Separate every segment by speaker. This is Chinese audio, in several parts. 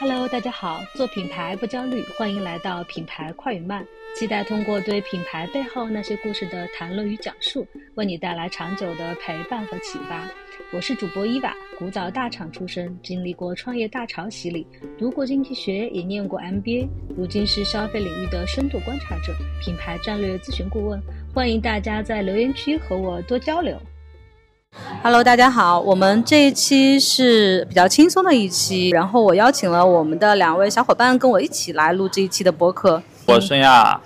Speaker 1: Hello，大家好，做品牌不焦虑，欢迎来到品牌快与慢。期待通过对品牌背后那些故事的谈论与讲述，为你带来长久的陪伴和启发。我是主播伊娃，古早大厂出身，经历过创业大潮洗礼，读过经济学，也念过 MBA，如今是消费领域的深度观察者，品牌战略咨询顾问。欢迎大家在留言区和我多交流。
Speaker 2: Hello，大家好，我们这一期是比较轻松的一期，然后我邀请了我们的两位小伙伴跟我一起来录这一期的播客。
Speaker 3: 我孙亚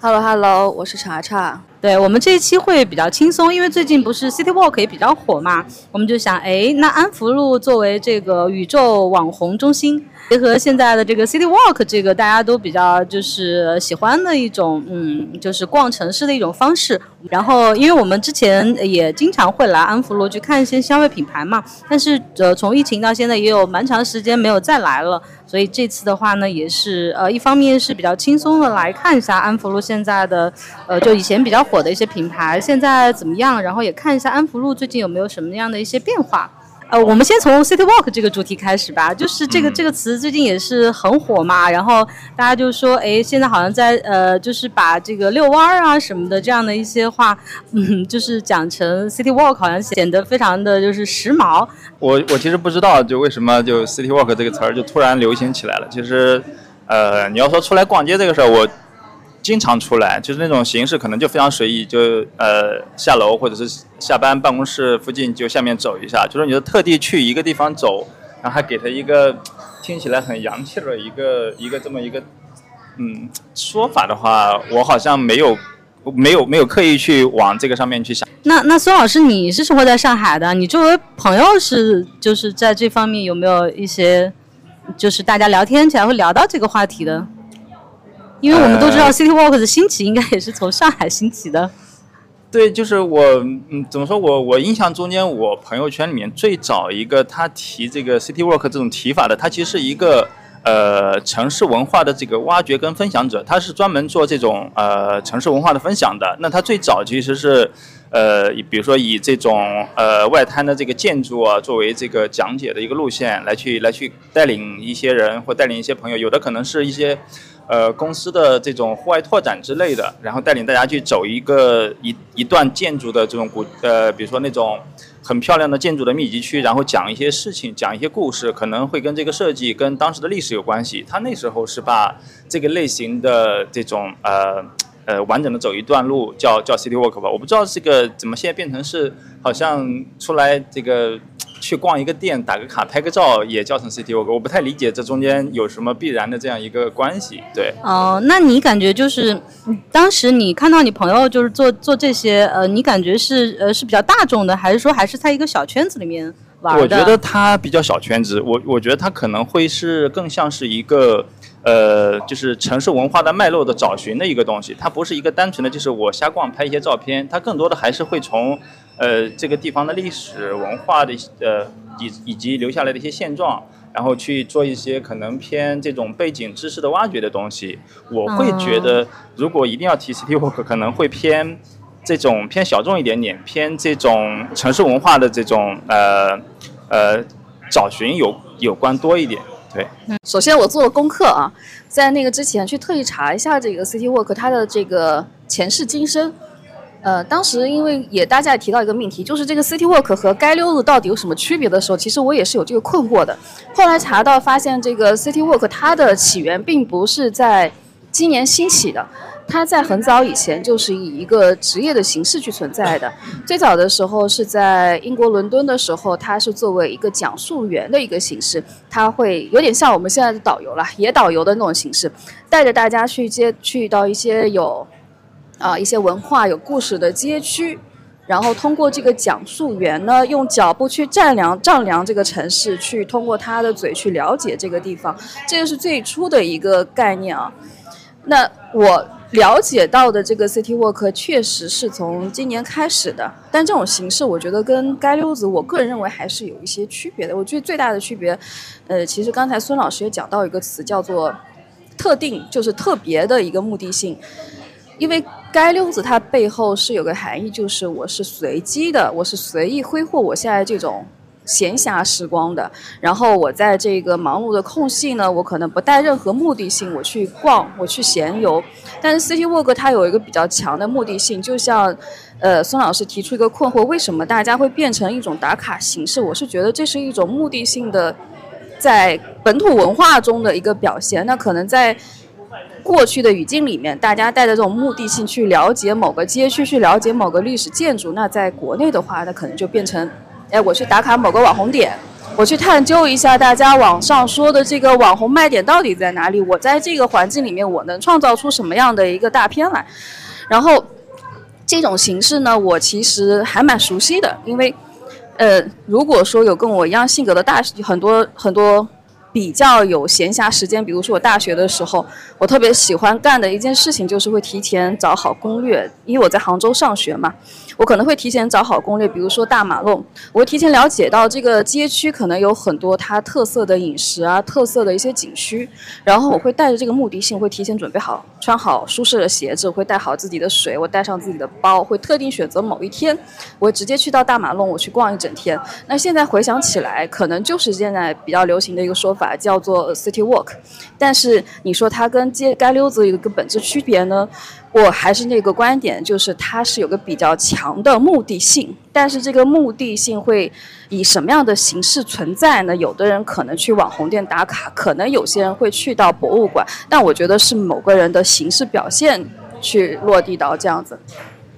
Speaker 4: ，Hello Hello，我是查查。
Speaker 2: 对我们这一期会比较轻松，因为最近不是 City Walk 也比较火嘛，我们就想，哎，那安福路作为这个宇宙网红中心。结合现在的这个 City Walk，这个大家都比较就是喜欢的一种，嗯，就是逛城市的一种方式。然后，因为我们之前也经常会来安福路去看一些消费品牌嘛，但是呃，从疫情到现在也有蛮长时间没有再来了。所以这次的话呢，也是呃，一方面是比较轻松的来看一下安福路现在的，呃，就以前比较火的一些品牌现在怎么样，然后也看一下安福路最近有没有什么样的一些变化。呃，我们先从 City Walk 这个主题开始吧，就是这个这个词最近也是很火嘛，然后大家就说，哎，现在好像在呃，就是把这个遛弯儿啊什么的这样的一些话，嗯，就是讲成 City Walk，好像显得非常的就是时髦。
Speaker 3: 我我其实不知道，就为什么就 City Walk 这个词儿就突然流行起来了。其实，呃，你要说出来逛街这个事儿，我。经常出来，就是那种形式，可能就非常随意，就呃下楼或者是下班办公室附近就下面走一下，就是你就特地去一个地方走，然后还给他一个听起来很洋气的一个一个这么一个嗯说法的话，我好像没有没有没有刻意去往这个上面去想。
Speaker 2: 那那孙老师，你是生活在上海的，你作为朋友是就是在这方面有没有一些就是大家聊天起来会聊到这个话题的？因为我们都知道，City Walk 的兴起应该也是从上海兴起的。
Speaker 3: 对，就是我，嗯，怎么说我我印象中间，我朋友圈里面最早一个他提这个 City Walk 这种提法的，他其实是一个呃城市文化的这个挖掘跟分享者，他是专门做这种呃城市文化的分享的。那他最早其实是呃，比如说以这种呃外滩的这个建筑啊作为这个讲解的一个路线来去来去带领一些人或带领一些朋友，有的可能是一些。呃，公司的这种户外拓展之类的，然后带领大家去走一个一一段建筑的这种古呃，比如说那种很漂亮的建筑的密集区，然后讲一些事情，讲一些故事，可能会跟这个设计跟当时的历史有关系。他那时候是把这个类型的这种呃呃完整的走一段路叫叫 City Walk 吧，我不知道这个怎么现在变成是好像出来这个。去逛一个店，打个卡，拍个照，也叫成 City Walk。我不太理解这中间有什么必然的这样一个关系。对。
Speaker 2: 哦，那你感觉就是，当时你看到你朋友就是做做这些，呃，你感觉是呃是比较大众的，还是说还是在一个小圈子里面玩
Speaker 3: 的？我觉得他比较小圈子。我我觉得他可能会是更像是一个，呃，就是城市文化的脉络的找寻的一个东西。它不是一个单纯的就是我瞎逛拍一些照片，它更多的还是会从。呃，这个地方的历史文化的呃以以及留下来的一些现状，然后去做一些可能偏这种背景知识的挖掘的东西。我会觉得，如果一定要提 City Walk，可能会偏这种偏小众一点点，偏这种城市文化的这种呃呃找寻有有关多一点。对，
Speaker 4: 首先我做了功课啊，在那个之前去特意查一下这个 City Walk 它的这个前世今生。呃，当时因为也大家也提到一个命题，就是这个 City Walk 和街溜子到底有什么区别的时候，其实我也是有这个困惑的。后来查到发现，这个 City Walk 它的起源并不是在今年兴起的，它在很早以前就是以一个职业的形式去存在的。最早的时候是在英国伦敦的时候，它是作为一个讲述员的一个形式，它会有点像我们现在的导游了，野导游的那种形式，带着大家去接去到一些有。啊，一些文化有故事的街区，然后通过这个讲述员呢，用脚步去丈量丈量这个城市，去通过他的嘴去了解这个地方，这个是最初的一个概念啊。那我了解到的这个 City Walk 确实是从今年开始的，但这种形式我觉得跟街溜子，我个人认为还是有一些区别的。我觉得最大的区别，呃，其实刚才孙老师也讲到一个词，叫做特定，就是特别的一个目的性。因为街溜子它背后是有个含义，就是我是随机的，我是随意挥霍我现在这种闲暇时光的。然后我在这个忙碌的空隙呢，我可能不带任何目的性，我去逛，我去闲游。但是 City Walk 它有一个比较强的目的性，就像，呃，孙老师提出一个困惑：为什么大家会变成一种打卡形式？我是觉得这是一种目的性的，在本土文化中的一个表现。那可能在过去的语境里面，大家带着这种目的性去了解某个街区，去了解某个历史建筑。那在国内的话，那可能就变成，哎，我去打卡某个网红点。我去探究一下大家网上说的这个网红卖点到底在哪里？我在这个环境里面，我能创造出什么样的一个大片来？然后这种形式呢，我其实还蛮熟悉的，因为，呃，如果说有跟我一样性格的大很多很多。比较有闲暇时间，比如说我大学的时候，我特别喜欢干的一件事情就是会提前找好攻略，因为我在杭州上学嘛，我可能会提前找好攻略，比如说大马路，我会提前了解到这个街区可能有很多它特色的饮食啊，特色的一些景区，然后我会带着这个目的性，会提前准备好，穿好舒适的鞋子，会带好自己的水，我带上自己的包，会特定选择某一天，我直接去到大马路，我去逛一整天。那现在回想起来，可能就是现在比较流行的一个说法。叫做 City Walk，但是你说它跟街街溜子有一个本质区别呢？我还是那个观点，就是它是有个比较强的目的性，但是这个目的性会以什么样的形式存在呢？有的人可能去网红店打卡，可能有些人会去到博物馆，但我觉得是某个人的形式表现去落地到这样子。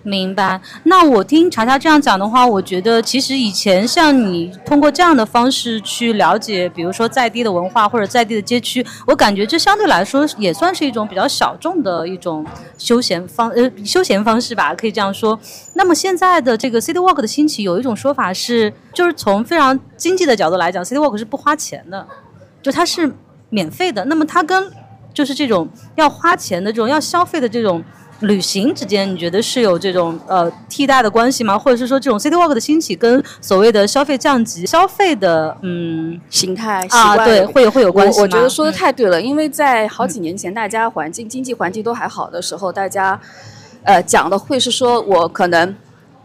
Speaker 2: 明白。那我听查查这样讲的话，我觉得其实以前像你通过这样的方式去了解，比如说在地的文化或者在地的街区，我感觉这相对来说也算是一种比较小众的一种休闲方呃休闲方式吧，可以这样说。那么现在的这个 City Walk 的兴起，有一种说法是，就是从非常经济的角度来讲，City Walk 是不花钱的，就它是免费的。那么它跟就是这种要花钱的这种要消费的这种。旅行之间，你觉得是有这种呃替代的关系吗？或者是说，这种 City Walk 的兴起跟所谓的消费降级、消费的嗯
Speaker 4: 形态
Speaker 2: 啊，对，会有会有关系
Speaker 4: 我我觉得说的太对了，因为在好几年前，大家环境经济环境都还好的时候，大家呃讲的会是说我可能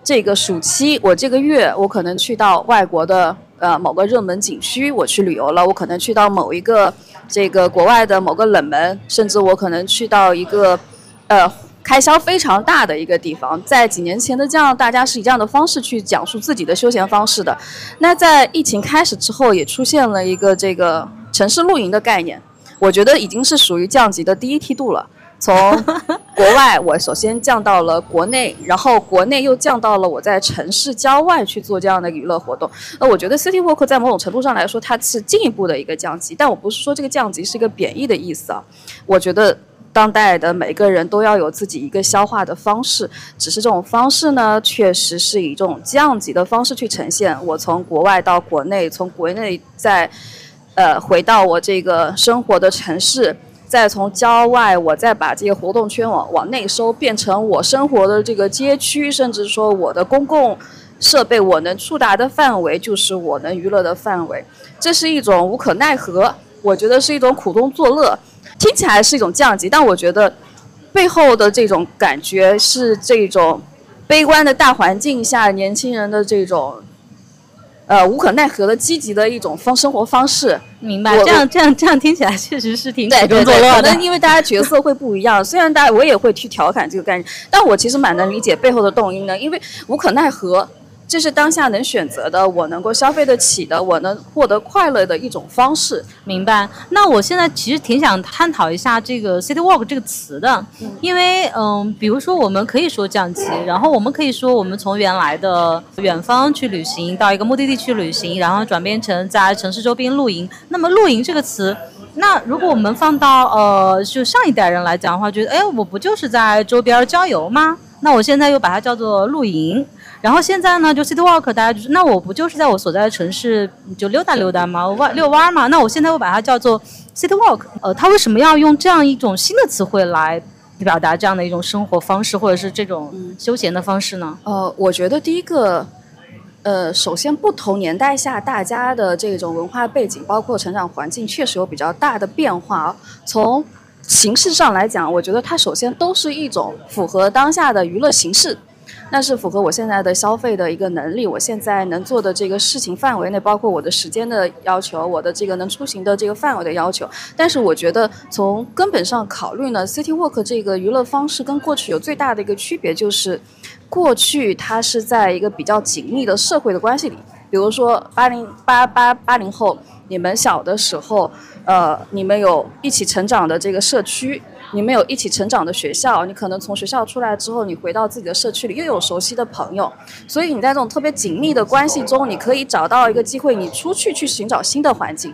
Speaker 4: 这个暑期，我这个月我可能去到外国的呃某个热门景区，我去旅游了，我可能去到某一个这个国外的某个冷门，甚至我可能去到一个呃。开销非常大的一个地方，在几年前的这样，大家是以这样的方式去讲述自己的休闲方式的。那在疫情开始之后，也出现了一个这个城市露营的概念，我觉得已经是属于降级的第一梯度了。从 国外，我首先降到了国内，然后国内又降到了我在城市郊外去做这样的娱乐活动。那我觉得 City Walk 在某种程度上来说，它是进一步的一个降级，但我不是说这个降级是一个贬义的意思啊。我觉得。当代的每个人都要有自己一个消化的方式，只是这种方式呢，确实是以这种降级的方式去呈现。我从国外到国内，从国内再，呃，回到我这个生活的城市，再从郊外，我再把这个活动圈往往内收，变成我生活的这个街区，甚至说我的公共设备，我能触达的范围就是我能娱乐的范围。这是一种无可奈何，我觉得是一种苦中作乐。听起来是一种降级，但我觉得背后的这种感觉是这种悲观的大环境下年轻人的这种呃无可奈何的积极的一种方生活方式。
Speaker 2: 明白，这样这样这样听起来确实是挺苦中作乐的。
Speaker 4: 可能因为大家角色会不一样，虽然大家我也会去调侃这个概念，但我其实蛮能理解背后的动因的，因为无可奈何。这是当下能选择的，我能够消费得起的，我能获得快乐的一种方式。
Speaker 2: 明白？那我现在其实挺想探讨一下这个 “city walk” 这个词的，因为嗯，比如说我们可以说降级，然后我们可以说我们从原来的远方去旅行到一个目的地去旅行，然后转变成在城市周边露营。那么“露营”这个词，那如果我们放到呃，就上一代人来讲的话，觉得哎，我不就是在周边郊游吗？那我现在又把它叫做露营。然后现在呢，就 city walk，大家就是，那我不就是在我所在的城市就溜达溜达吗？弯遛弯嘛？那我现在我把它叫做 city walk。呃，他为什么要用这样一种新的词汇来表达这样的一种生活方式，或者是这种休闲的方式呢？
Speaker 4: 呃，我觉得第一个，呃，首先不同年代下大家的这种文化背景，包括成长环境，确实有比较大的变化。从形式上来讲，我觉得它首先都是一种符合当下的娱乐形式。那是符合我现在的消费的一个能力，我现在能做的这个事情范围内，包括我的时间的要求，我的这个能出行的这个范围的要求。但是我觉得从根本上考虑呢，City Walk 这个娱乐方式跟过去有最大的一个区别就是，过去它是在一个比较紧密的社会的关系里，比如说八零八八八零后，你们小的时候，呃，你们有一起成长的这个社区。你们有一起成长的学校，你可能从学校出来之后，你回到自己的社区里，又有熟悉的朋友，所以你在这种特别紧密的关系中，你可以找到一个机会，你出去去寻找新的环境。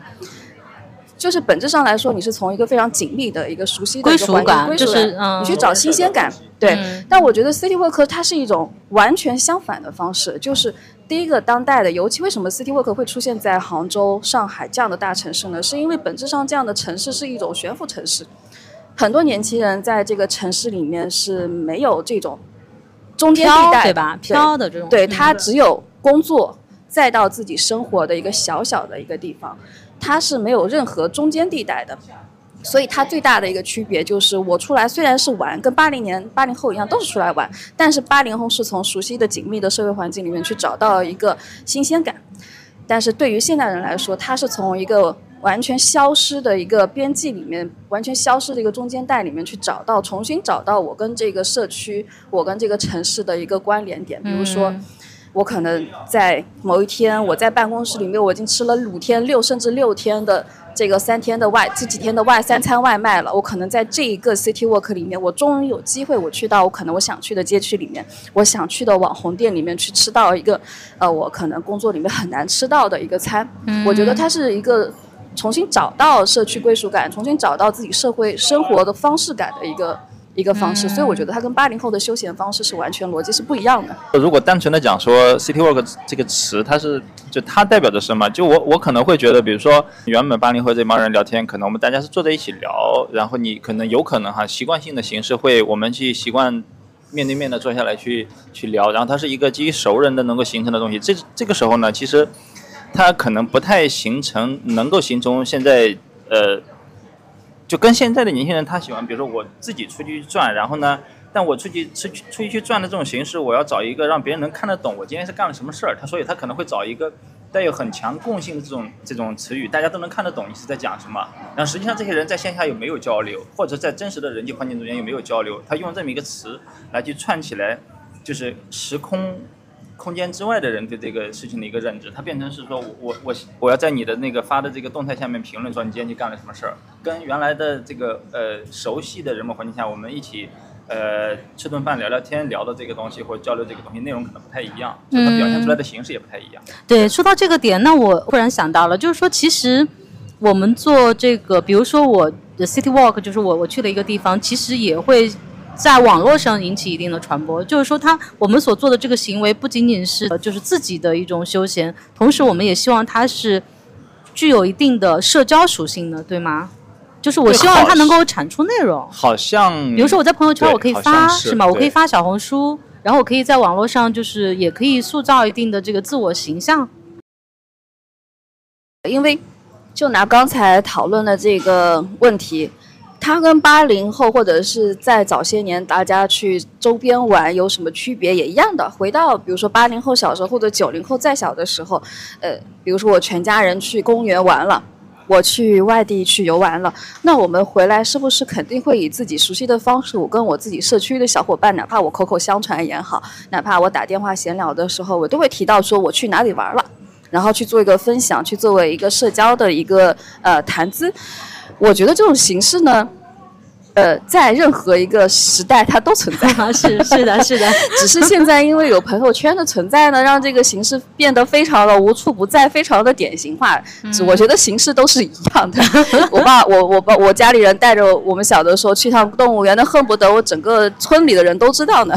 Speaker 4: 就是本质上来说，你是从一个非常紧密的一个熟悉的一个环境，归属感，你去找新鲜感。对，但我觉得 City Work 它是一种完全相反的方式，就是第一个当代的，尤其为什么 City Work 会出现在杭州、上海这样的大城市呢？是因为本质上这样的城市是一种悬浮城市。很多年轻人在这个城市里面是没有这种中间地带，
Speaker 2: 对吧？飘的这种，
Speaker 4: 对他只有工作，再到自己生活的一个小小的一个地方，他是没有任何中间地带的。所以它最大的一个区别就是，我出来虽然是玩，跟八零年、八零后一样都是出来玩，但是八零后是从熟悉的紧密的社会环境里面去找到一个新鲜感，但是对于现代人来说，他是从一个。完全消失的一个边际里面，完全消失的一个中间带里面去找到，重新找到我跟这个社区、我跟这个城市的一个关联点。比如说，我可能在某一天，我在办公室里面，我已经吃了五天、六甚至六天的这个三天的外，这几天的外三餐外卖了。我可能在这一个 City Walk 里面，我终于有机会，我去到我可能我想去的街区里面，我想去的网红店里面去吃到一个，呃，我可能工作里面很难吃到的一个餐。我觉得它是一个。重新找到社区归属感，重新找到自己社会生活的方式感的一个一个方式，所以我觉得它跟八零后的休闲方式是完全逻辑是不一样的。
Speaker 3: 如果单纯的讲说 “city walk” 这个词，它是就它代表着什么？就我我可能会觉得，比如说原本八零后这帮人聊天，可能我们大家是坐在一起聊，然后你可能有可能哈习惯性的形式会我们去习惯面对面的坐下来去去聊，然后它是一个基于熟人的能够形成的东西。这这个时候呢，其实。它可能不太形成，能够形成现在，呃，就跟现在的年轻人，他喜欢，比如说我自己出去转，然后呢，但我出去出去出去去转的这种形式，我要找一个让别人能看得懂我今天是干了什么事儿。他所以，他可能会找一个带有很强共性的这种这种词语，大家都能看得懂你是在讲什么。然后实际上这些人在线下有没有交流，或者在真实的人际环境中间有没有交流？他用这么一个词来去串起来，就是时空。空间之外的人对这个事情的一个认知，它变成是说，我我我我要在你的那个发的这个动态下面评论说你今天去干了什么事儿，跟原来的这个呃熟悉的人们环境下，我们一起呃吃顿饭聊聊天聊的这个东西或者交流这个东西内容可能不太一样，就它表现出来的形式也不太一样。
Speaker 2: 对，说到这个点，那我忽然想到了，就是说其实我们做这个，比如说我的 City Walk，就是我我去了一个地方，其实也会。在网络上引起一定的传播，就是说，他我们所做的这个行为不仅仅是就是自己的一种休闲，同时我们也希望它是具有一定的社交属性的，对吗？就是我希望它能够产出内容。
Speaker 3: 好像，
Speaker 2: 比如说我在朋友圈我可以发，是吗？我可以发小红书，然后我可以在网络上就是也可以塑造一定的这个自我形象。
Speaker 4: 因为就拿刚才讨论的这个问题。它跟八零后或者是在早些年大家去周边玩有什么区别？也一样的。回到比如说八零后小时候或者九零后再小的时候，呃，比如说我全家人去公园玩了，我去外地去游玩了，那我们回来是不是肯定会以自己熟悉的方式，我跟我自己社区的小伙伴，哪怕我口口相传也好，哪怕我打电话闲聊的时候，我都会提到说我去哪里玩了，然后去做一个分享，去作为一个社交的一个呃谈资。我觉得这种形式呢，呃，在任何一个时代它都存在。
Speaker 2: 是是的，是的。
Speaker 4: 只是现在因为有朋友圈的存在呢，让这个形式变得非常的无处不在，非常的典型化。我觉得形式都是一样的。我爸，我我爸，我家里人带着我们小的时候去趟动物园，那恨不得我整个村里的人都知道呢。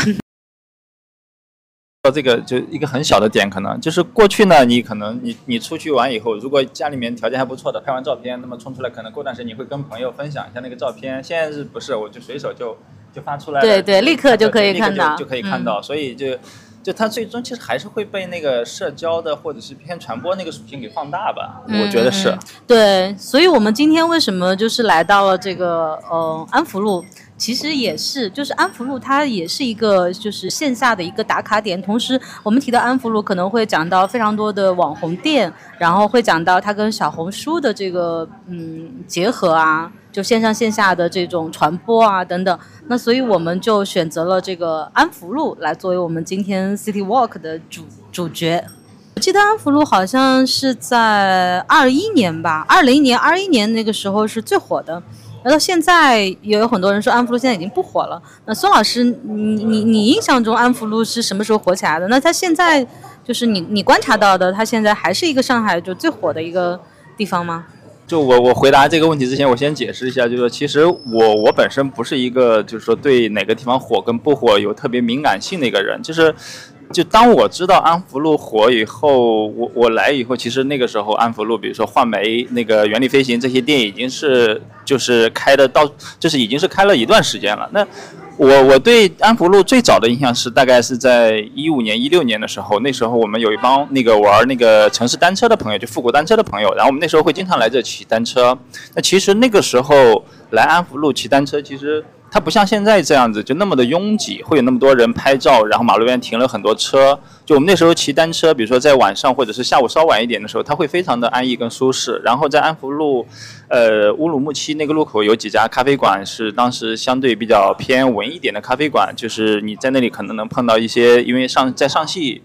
Speaker 3: 到这个就一个很小的点，可能就是过去呢，你可能你你出去玩以后，如果家里面条件还不错的，拍完照片，那么冲出来，可能过段时间你会跟朋友分享一下那个照片。现在是不是我就随手就就发出来了，
Speaker 2: 对对，立刻就可以看到，
Speaker 3: 就可以看到。所以就就它最终其实还是会被那个社交的或者是偏传播那个属性给放大吧，我觉得是。
Speaker 2: 对，所以我们今天为什么就是来到了这个呃安福路？其实也是，就是安福路它也是一个就是线下的一个打卡点。同时，我们提到安福路可能会讲到非常多的网红店，然后会讲到它跟小红书的这个嗯结合啊，就线上线下的这种传播啊等等。那所以我们就选择了这个安福路来作为我们今天 City Walk 的主主角。我记得安福路好像是在二一年吧，二零年、二一年那个时候是最火的。那到现在也有很多人说安福路现在已经不火了。那孙老师，你你你印象中安福路是什么时候火起来的？那它现在就是你你观察到的，它现在还是一个上海就最火的一个地方吗？
Speaker 3: 就我我回答这个问题之前，我先解释一下，就是说其实我我本身不是一个就是说对哪个地方火跟不火有特别敏感性的一个人，就是。就当我知道安福路火以后，我我来以后，其实那个时候安福路，比如说画眉、那个原力飞行这些店已经是就是开的到，就是已经是开了一段时间了。那我我对安福路最早的印象是大概是在一五年、一六年的时候，那时候我们有一帮那个玩那个城市单车的朋友，就复古单车的朋友，然后我们那时候会经常来这骑单车。那其实那个时候来安福路骑单车，其实。它不像现在这样子，就那么的拥挤，会有那么多人拍照，然后马路边停了很多车。就我们那时候骑单车，比如说在晚上或者是下午稍晚一点的时候，它会非常的安逸跟舒适。然后在安福路，呃乌鲁木齐那个路口有几家咖啡馆，是当时相对比较偏文一点的咖啡馆，就是你在那里可能能碰到一些，因为上在上戏。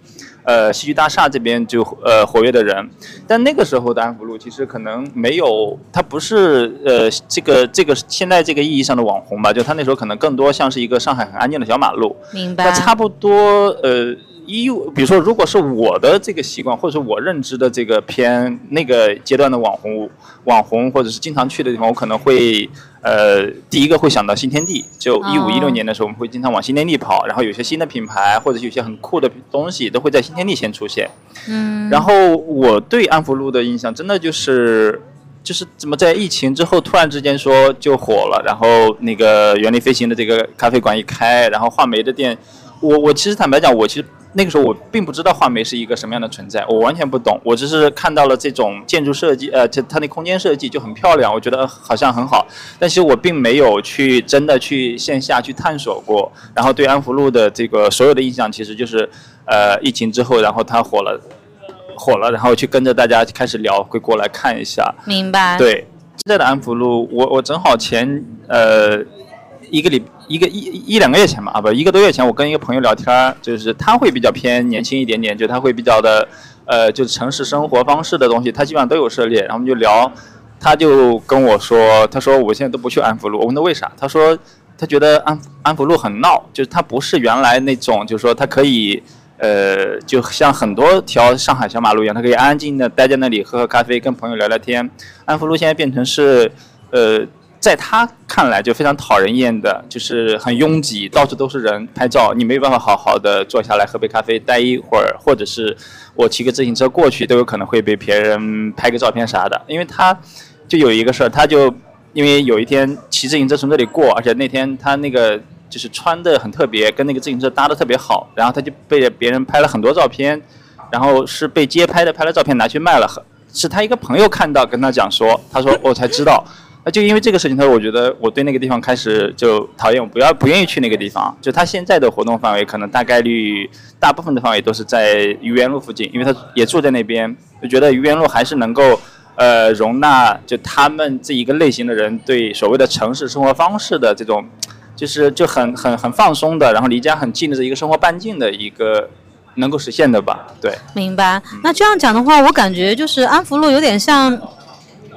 Speaker 3: 呃，戏剧大厦这边就呃活跃的人，但那个时候的安福路其实可能没有，它不是呃这个这个现在这个意义上的网红吧，就它那时候可能更多像是一个上海很安静的小马路。
Speaker 2: 明白。
Speaker 3: 那差不多呃。一，比如说，如果是我的这个习惯，或者是我认知的这个偏那个阶段的网红，网红或者是经常去的地方，我可能会，呃，第一个会想到新天地。就一五一六年的时候，我们会经常往新天地跑，然后有些新的品牌或者有些很酷的东西都会在新天地先出现。
Speaker 2: 嗯。
Speaker 3: 然后我对安福路的印象，真的就是，就是怎么在疫情之后突然之间说就火了，然后那个原力飞行的这个咖啡馆一开，然后画眉的店，我我其实坦白讲，我其实。那个时候我并不知道画眉是一个什么样的存在，我完全不懂，我只是看到了这种建筑设计，呃，就它那空间设计就很漂亮，我觉得好像很好，但其实我并没有去真的去线下去探索过。然后对安福路的这个所有的印象，其实就是，呃，疫情之后，然后它火了，火了，然后去跟着大家开始聊，会过来看一下。
Speaker 2: 明白。
Speaker 3: 对，现在的安福路，我我正好前呃。一个礼一个一一两个月前吧，啊不，一个多月前，我跟一个朋友聊天，就是他会比较偏年轻一点点，就他会比较的，呃，就是城市生活方式的东西，他基本上都有涉猎。然后我们就聊，他就跟我说，他说我现在都不去安福路。我问他为啥，他说他觉得安安福路很闹，就是他不是原来那种，就是说他可以，呃，就像很多条上海小马路一样，他可以安安静静的待在那里喝喝咖啡，跟朋友聊聊天。安福路现在变成是，呃。在他看来就非常讨人厌的，就是很拥挤，到处都是人拍照，你没有办法好好的坐下来喝杯咖啡待一会儿，或者是我骑个自行车过去都有可能会被别人拍个照片啥的。因为他就有一个事儿，他就因为有一天骑自行车从这里过，而且那天他那个就是穿的很特别，跟那个自行车搭的特别好，然后他就被别人拍了很多照片，然后是被街拍的，拍了照片拿去卖了，是他一个朋友看到跟他讲说，他说我才知道。那就因为这个事情，他说我觉得我对那个地方开始就讨厌，我不要不愿意去那个地方。就他现在的活动范围，可能大概率大部分的范围都是在愚园路附近，因为他也住在那边，就觉得愚园路还是能够呃容纳就他们这一个类型的人对所谓的城市生活方式的这种，就是就很很很放松的，然后离家很近的这一个生活半径的一个能够实现的吧？对，
Speaker 2: 明白。那这样讲的话，我感觉就是安福路有点像。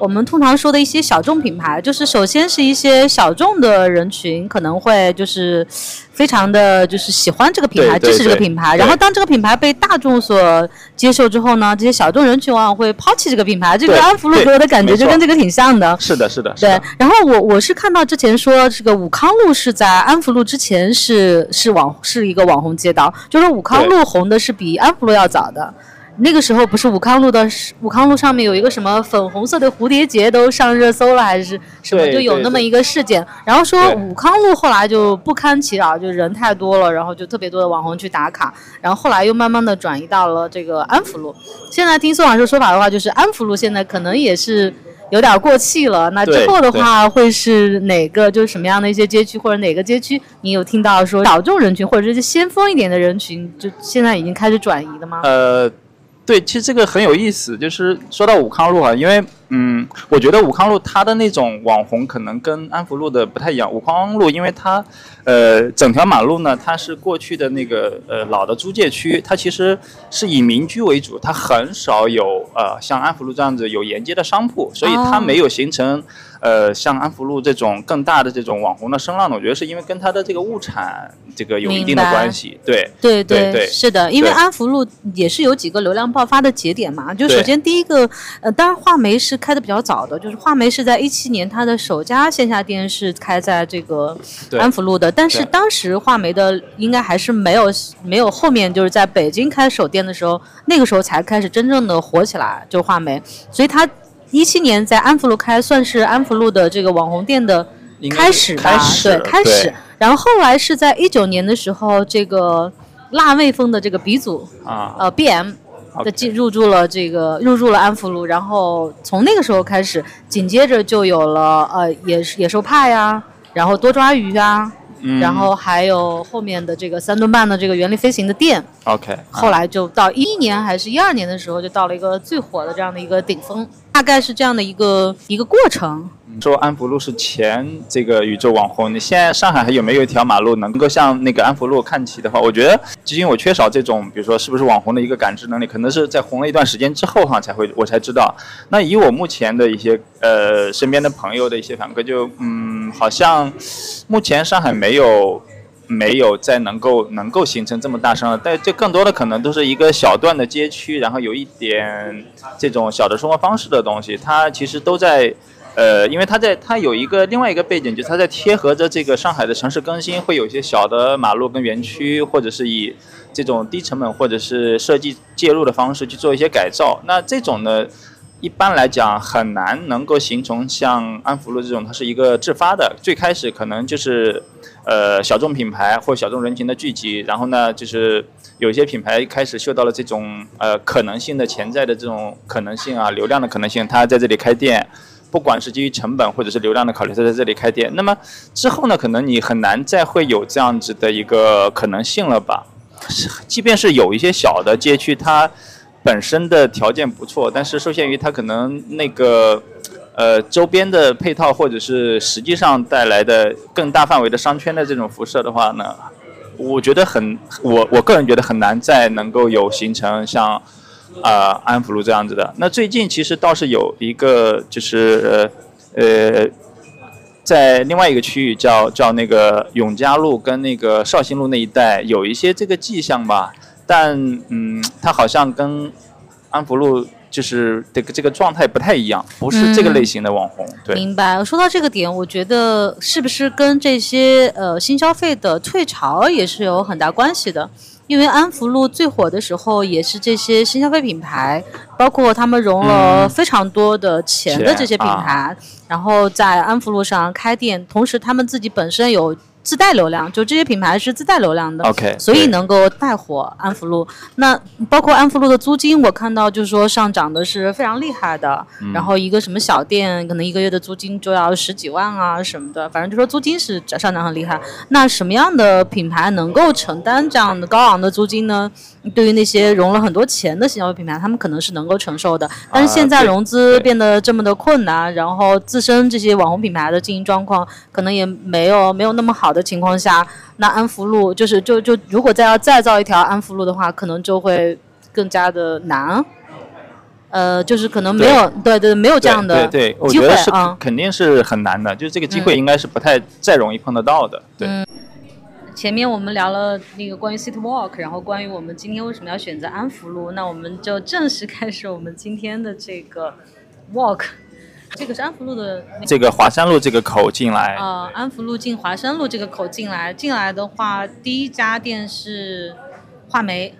Speaker 2: 我们通常说的一些小众品牌，就是首先是一些小众的人群可能会就是非常的就是喜欢这个品牌，支持这个品牌。然后当这个品牌被大众所接受之后呢，这些小众人群往往会抛弃这个品牌。这个安福路给我的感觉就跟这个挺像的。
Speaker 3: 是的，是的。
Speaker 2: 对。然后我我是看到之前说这个武康路是在安福路之前是是网是一个网红街道，就是武康路红的是比安福路要早的。那个时候不是武康路的，武康路上面有一个什么粉红色的蝴蝶结都上热搜了，还是什么？就有那么一个事件。然后说武康路后来就不堪其扰，就人太多了，然后就特别多的网红去打卡。然后后来又慢慢的转移到了这个安福路。现在听宋老师说法的话，就是安福路现在可能也是有点过气了。那之后的话，会是哪个就是什么样的一些街区，或者哪个街区你有听到说小众人群或者是先锋一点的人群，就现在已经开始转移的吗？
Speaker 3: 呃，对，其实这个很有意思，就是说到武康路啊，因为嗯，我觉得武康路它的那种网红可能跟安福路的不太一样。武康路因为它呃整条马路呢，它是过去的那个呃老的租界区，它其实是以民居为主，它很少有呃像安福路这样子有沿街的商铺，所以它
Speaker 2: 哦
Speaker 3: 没有形成。呃，像安福路这种更大的这种网红的声浪呢，我觉得是因为跟它的这个物产这个有一定的关系。对，
Speaker 2: 对
Speaker 3: 对对
Speaker 2: 是的，因为安福路也是有几个流量爆发的节点嘛。就首先第一个，呃，当然画眉是开的比较早的，就是画眉是在一七年它的首家线下店是开在这个安福路的，但是当时画眉的应该还是没有没有后面就是在北京开首店的时候，那个时候才开始真正的火起来，就是画眉，所以它一七年在安福路开，算是安福路的这个网红店的开始吧，
Speaker 3: 始
Speaker 2: 对，开始。然后后来是在一九年的时候，这个辣味风的这个鼻祖
Speaker 3: 啊，
Speaker 2: 呃 BM 的进入住了这个入住了安福路，然后从那个时候开始，紧接着就有了呃野野兽派呀，然后多抓鱼啊，
Speaker 3: 嗯
Speaker 2: 然后还有后面的这个三吨半的这个原力飞行的店
Speaker 3: ，OK，
Speaker 2: 后来就到一一年还是一二年的时候，就到了一个最火的这样的一个顶峰，大概是这样的一个一个过程。
Speaker 3: 说安福路是前这个宇宙网红，你现在上海还有没有一条马路能够向那个安福路看齐的话？我觉得，基因我缺少这种，比如说是不是网红的一个感知能力，可能是在红了一段时间之后哈才会我才知道。那以我目前的一些呃身边的朋友的一些反馈，就嗯，好像目前上海没有。没有再能够能够形成这么大声了，但这更多的可能都是一个小段的街区，然后有一点这种小的生活方式的东西，它其实都在呃，因为它在它有一个另外一个背景，就是它在贴合着这个上海的城市更新，会有一些小的马路跟园区，或者是以这种低成本或者是设计介入的方式去做一些改造。那这种呢，一般来讲很难能够形成像安福路这种，它是一个自发的。最开始可能就是呃小众品牌或小众人群的聚集，然后呢就是有些品牌开始嗅到了这种呃可能性的潜在的这种可能性啊，流量的可能性，它在这里开店。不管是基于成本或者是流量的考虑，它在这里开店。那么之后呢，可能你很难再会有这样子的一个可能性了吧？即便是有一些小的街区，它本身的条件不错，但是受限于它可能那个呃周边的配套或者是实际上带来的更大范围的商圈的这种辐射的话呢，我觉得很我我个人觉得很难再能够有形成像呃安福路这样子的。那最近其实倒是有一个就是呃呃。在另外一个区域叫叫那个永嘉路跟那个绍兴路那一带有一些这个迹象吧，但嗯，他好像跟安福路就是这个这个状态不太一样，不是这个类型的网红。对，
Speaker 2: 明白。说到这个点，我觉得是不是跟这些呃新消费的退潮也是有很大关系的？因为安福路最火的时候，也是这些新消费品牌，包括他们融了
Speaker 3: 嗯
Speaker 2: 非常多的钱的这些品
Speaker 3: 啊
Speaker 2: 牌，然后在安福路上开店，同时他们自己本身有自带流量，就这些品牌是自带流量的。
Speaker 3: OK，
Speaker 2: 所以能够带火安福路。那包括安福路的租金，我看到就是说上涨的是非常厉害的。
Speaker 3: 嗯
Speaker 2: 然后一个什么小店，可能一个月的租金就要十几万啊什么的，反正就说租金是上涨很厉害。那什么样的品牌能够承担这样的高昂的租金呢？对于那些融了很多钱的新消费品牌，他们可能是能够承受的。但是现在融资变得这么的困难，然后自身这些网红品牌的经营状况可能也没有没有那么好的情况下，那安福路就是就就如果再要再造一条安福路的话，可能就会更加的难。呃，就是可能没有对对没有这样的
Speaker 3: 对对对，我觉得是
Speaker 2: 啊。
Speaker 3: 肯定是很难的，就是这个机会
Speaker 2: 嗯
Speaker 3: 应该是不太再容易碰得到的。对，
Speaker 2: 嗯前面我们聊了那个关于 City Walk，然后关于我们今天为什么要选择安福路，那我们就正式开始我们今天的这个 Walk。这个是安福路的
Speaker 3: 这个华山路这个口进来，
Speaker 2: 呃，安福路进华山路这个口进来，进来的话，第一家店是画眉。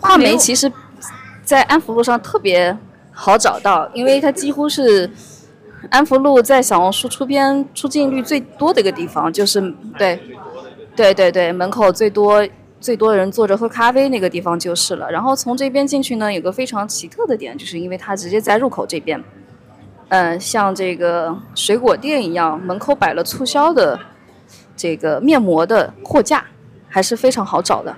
Speaker 4: 画眉其实，在安福路上特别好找到，因为它几乎是安福路在小红书出片出镜率最多的一个地方，就是对，对对对，门口最多最多人坐着喝咖啡那个地方就是了。然后从这边进去呢，有个非常奇特的点，就是因为它直接在入口这边。呃，像这个水果店一样，门口摆了促销的这个面膜的货架，还是非常好找的。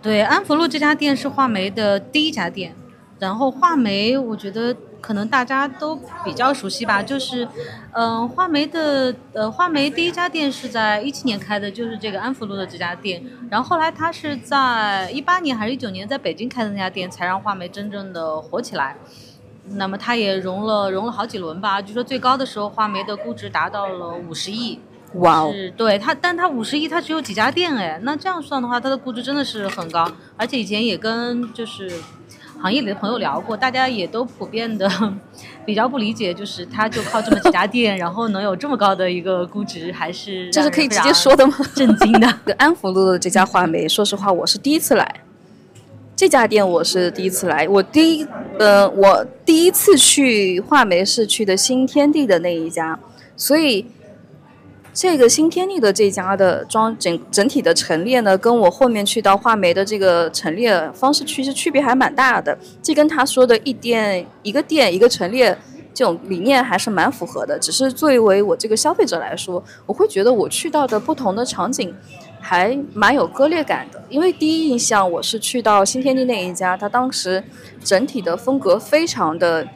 Speaker 2: 对，安福路这家店是画眉的第一家店，然后画眉我觉得可能大家都比较熟悉吧，就是，嗯、画眉的呃画眉第一家店是在一七年开的，就是这个安福路的这家店，然后后来他是在一八年还是一九年在北京开的那家店，才让画眉真正的火起来。那么它也融了融了好几轮吧，据说最高的时候画眉的估值达到了五十亿。
Speaker 4: 哇哦，
Speaker 2: 是对它，但它五十亿，它只有几家店哎，那这样算的话，它的估值真的是很高，而且以前也跟就是行业里的朋友聊过，大家也都普遍的比较不理解，就是他就靠这么几家店，然后能有这么高的一个估值，还是
Speaker 4: 这是可以直接说的吗？
Speaker 2: 震惊的。
Speaker 4: 安福路的这家画眉，说实话，我是第一次来。这家店我是第一次来，我第一，呃，我第一次去画眉是去的新天地的那一家，所以这个新天地的这家的装整整体的陈列呢，跟我后面去到画眉的这个陈列方式其实区别还蛮大的。这跟他说的一店一个店一个陈列这种理念还是蛮符合的。只是作为我这个消费者来说，我会觉得我去到的不同的场景还蛮有割裂感的。因为第一印象我是去到新天地那一家，它当时整体的风格非常的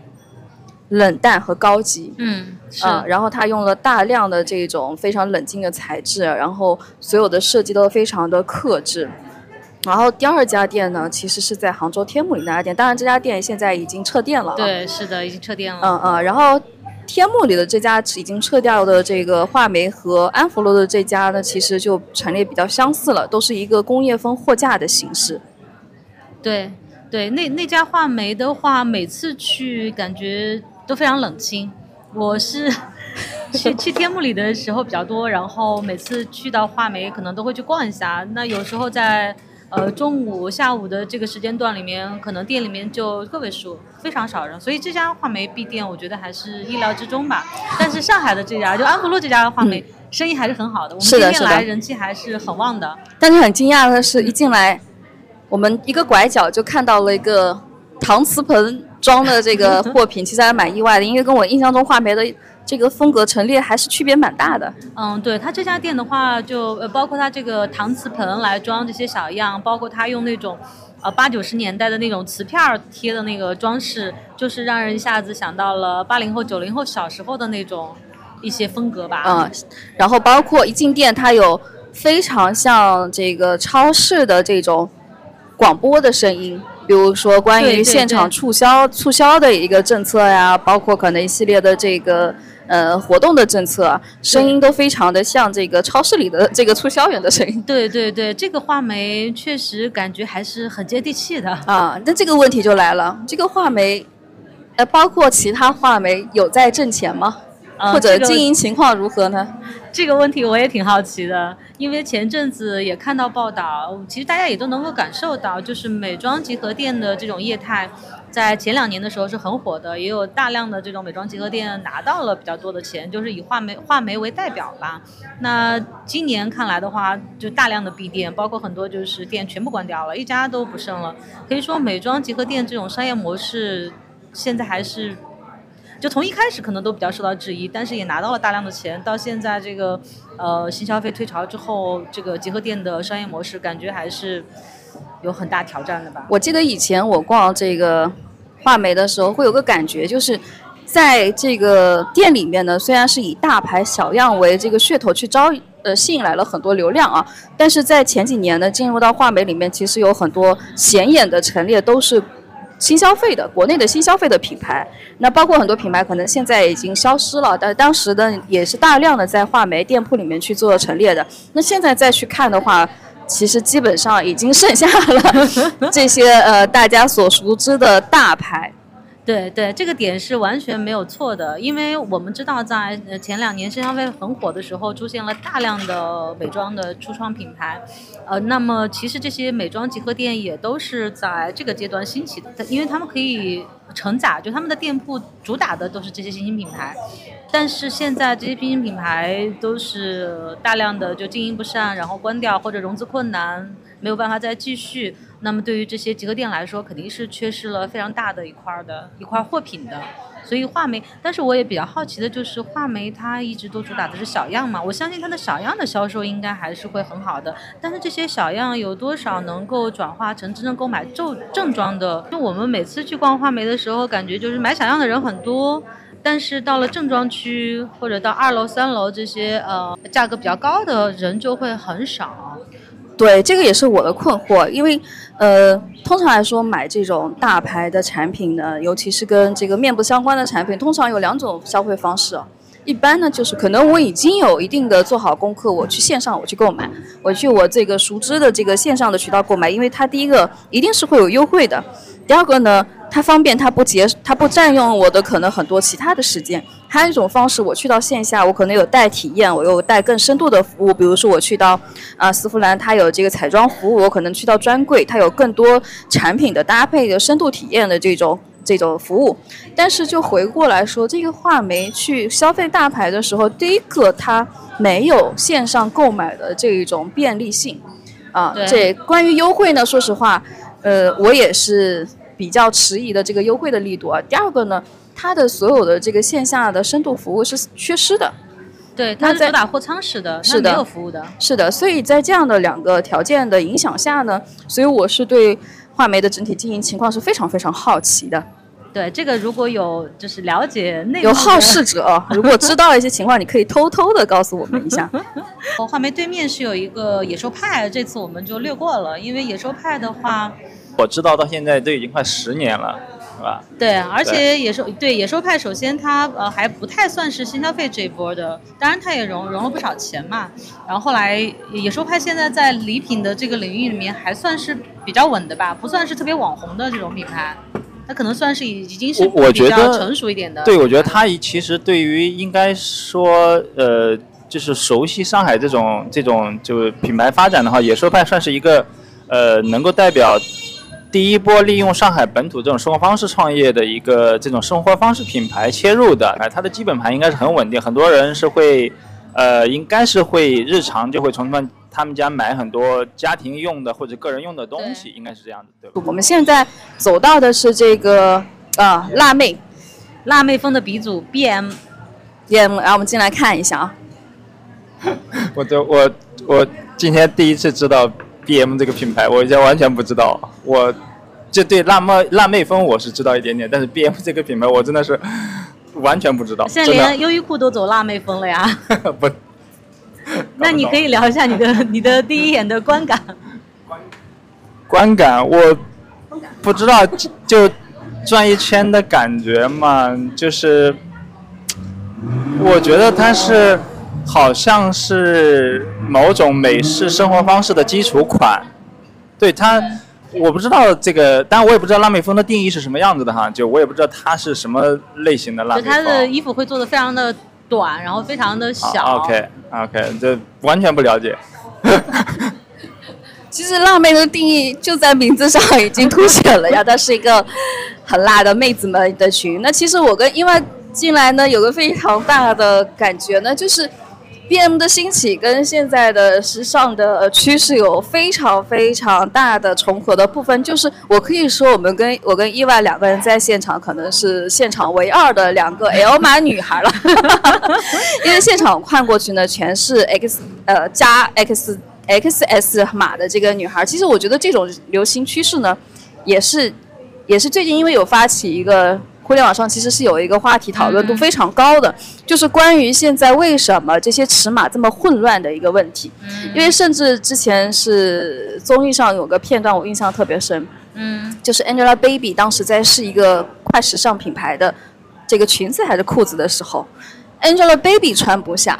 Speaker 4: 冷淡和高级。
Speaker 2: 嗯，是，
Speaker 4: 啊、然后他用了大量的这种非常冷静的材质，然后所有的设计都非常的克制。然后第二家店呢，其实是在杭州天目里那家店，当然这家店现在已经撤店了、啊。，
Speaker 2: 对，是的，已经撤店了。
Speaker 4: 嗯嗯，然后天目里的这家已经撤掉的这个画眉和安福路的这家呢，其实就陈列比较相似了，都是一个工业风货架的形式。
Speaker 2: 对对，那那家画眉的话，每次去感觉都非常冷清。我是 去去天目里的时候比较多，然后每次去到画眉可能都会去逛一下。那有时候在呃中午、下午的这个时间段里面，可能店里面就个位数，非常少人。所以这家画眉闭店，我觉得还是意料之中吧。但是上海的这家，就安福路这家画眉，生意还是很好的。我们今天来人气还是很旺的。
Speaker 4: 但是很惊讶的是，一进来，我们一个拐角就看到了一个搪瓷盆装的这个 货品，其实还蛮意外的，因为跟我印象中画眉的这个风格陈列还是区别蛮大的。
Speaker 2: 嗯，对，它这家店的话就，呃包括它这个搪瓷盆来装这些小样，包括它用那种，呃八九十年代的那种瓷片儿贴的那个装饰，就是让人一下子想到了八零后、九零后小时候的那种一些风格吧。
Speaker 4: 嗯，然后包括一进店，它有非常像这个超市的这种广播的声音，比如说关于现场
Speaker 2: 对
Speaker 4: 促销促销的一个政策呀，包括可能一系列的这个呃活动的政策，声音都非常的像这个超市里的这个促销员的声音。
Speaker 2: 对对对，这个话梅确实感觉还是很接地气的。
Speaker 4: 啊，那这个问题就来了，这个话梅，呃，包括其他话梅有在挣钱吗？
Speaker 2: 呃
Speaker 4: 或者
Speaker 2: 这个
Speaker 4: 经营情况如何呢？
Speaker 2: 这个问题我也挺好奇的，因为前阵子也看到报道，其实大家也都能够感受到，就是美妆集合店的这种业态，在前两年的时候是很火的，也有大量的这种美妆集合店拿到了比较多的钱，就是以画眉画眉为代表吧。那今年看来的话，就大量的闭店，包括很多就是店全部关掉了，一家都不剩了。可以说，美妆集合店这种商业模式现在还是就从一开始可能都比较受到质疑，但是也拿到了大量的钱。到现在这个呃新消费退潮之后，这个集合店的商业模式感觉还是有很大挑战的吧？
Speaker 4: 我记得以前我逛这个画眉的时候，会有个感觉，就是在这个店里面呢，虽然是以大牌小样为这个噱头去招。呃，吸引来了很多流量啊，但是在前几年呢，进入到画眉里面，其实有很多显眼的陈列都是新消费的，国内的新消费的品牌。那包括很多品牌可能现在已经消失了，但当时呢也是大量的在画眉店铺里面去做陈列的。那现在再去看的话，其实基本上已经剩下了这些呃大家所熟知的大牌。
Speaker 2: 对对，这个点是完全没有错的，因为我们知道在前两年新消费很火的时候，出现了大量的美妆的初创品牌，呃，那么其实这些美妆集合店也都是在这个阶段兴起的，因为他们可以承载，就他们的店铺主打的都是这些新兴品牌，但是现在这些新兴品牌都是大量的就经营不善，然后关掉或者融资困难。没有办法再继续。那么对于这些集合店来说，肯定是缺失了非常大的一块儿的一块货品的。所以画眉，但是我也比较好奇的就是画眉，它一直都主打的是小样嘛，我相信它的小样的销售应该还是会很好的。但是这些小样有多少能够转化成真正购买正正装的？就我们每次去逛画眉的时候，感觉就是买小样的人很多，但是到了正装区或者到二楼、三楼这些呃价格比较高的人就会很少。
Speaker 4: 对，这个也是我的困惑，因为，呃，通常来说买这种大牌的产品呢，尤其是跟这个面部相关的产品，通常有两种消费方式。一般呢，就是可能我已经有一定的做好功课，我去线上我去购买，我去我这个熟知的这个线上的渠道购买，因为它第一个一定是会有优惠的，第二个呢。它方便，它不节，它不占用我的可能很多其他的时间。还有一种方式，我去到线下，我可能有带体验，我有带更深度的服务。比如说我去到啊丝芙兰，它有这个彩妆服务，我可能去到专柜，它有更多产品的搭配的深度体验的这种这种服务。但是就回过来说，这个画眉去消费大牌的时候，第一个它没有线上购买的这一种便利性啊。这关于优惠呢，说实话，呃，我也是。比较迟疑的这个优惠的力度啊。第二个呢，它的所有的这个线下的深度服务是缺失的。
Speaker 2: 对，它是主打货仓式的，
Speaker 4: 是的，
Speaker 2: 没有服务的。
Speaker 4: 是的，所以在这样的两个条件的影响下呢，所以我是对画眉的整体经营情况是非常非常好奇的。
Speaker 2: 对，这个如果有就是了解内
Speaker 4: 有好事者，如果知道一些情况，你可以偷偷的告诉我们一下。
Speaker 2: 哦，画眉对面是有一个野兽派，这次我们就略过了，因为野兽派的话。
Speaker 3: 我知道到现在都已经快十年了，是吧？
Speaker 2: 对，而且野兽对野兽派，首先它呃还不太算是新消费这一波的，当然它也融融了不少钱嘛。然后后来野兽派现在在礼品的这个领域里面还算是比较稳的吧，不算是特别网红的这种品牌，它可能算是已已经是比较成熟一点的。
Speaker 3: 对，我觉得它其实对于应该说呃就是熟悉上海这种这种就品牌发展的话，野兽派算是一个呃能够代表。第一波利用上海本土这种生活方式创业的一个这种生活方式品牌切入的，哎，它的基本盘应该是很稳定，很多人是会，呃，应该是会日常就会从他们他们家买很多家庭用的或者个人用的东西，应该是这样的，对吧？
Speaker 4: 我们现在走到的是这个啊，辣妹，
Speaker 2: 辣妹风的鼻祖 B M，B
Speaker 4: M，然后我们进来看一下啊。
Speaker 3: 我就我我今天第一次知道。B M 这个品牌，我以前完全不知道。我，这对辣妹辣妹风我是知道一点点，但是 B M 这个品牌我真的是完全不知道。
Speaker 2: 现在连优衣库都走辣妹风了呀？
Speaker 3: 不，
Speaker 2: 那你可以聊一下你的你的第一眼的观感。
Speaker 3: 观感，我不知道，就转一圈的感觉嘛，就是我觉得它是。好像是某种美式生活方式的基础款，对它，我不知道这个，当然我也不知道辣妹风的定义是什么样子的哈，就我也不知道它是什么类型的辣妹风。
Speaker 2: 它的衣服会做的非常的短，然后非常的小。
Speaker 3: OK OK，这完全不了解。
Speaker 4: 其实辣妹的定义就在名字上已经凸显了呀，它是一个很辣的妹子们的群。那其实我跟因为进来呢，有个非常大的感觉呢，就是。B M 的兴起跟现在的时尚的趋势有非常非常大的重合的部分，就是我可以说，我们跟我跟意外两个人在现场，可能是现场唯二的两个 L 码女孩了，因为现场看过去呢，全是 X 呃加 X X S 码的这个女孩。其实我觉得这种流行趋势呢，也是也是最近因为有发起一个。互联网上其实是有一个话题讨论度非常高的，就是关于现在为什么这些尺码这么混乱的一个问题。因为甚至之前是综艺上有个片段我印象特别深，嗯，就是 Angelababy 当时在试一个快时尚品牌的这个裙子还是裤子的时候。Angelababy 穿不下，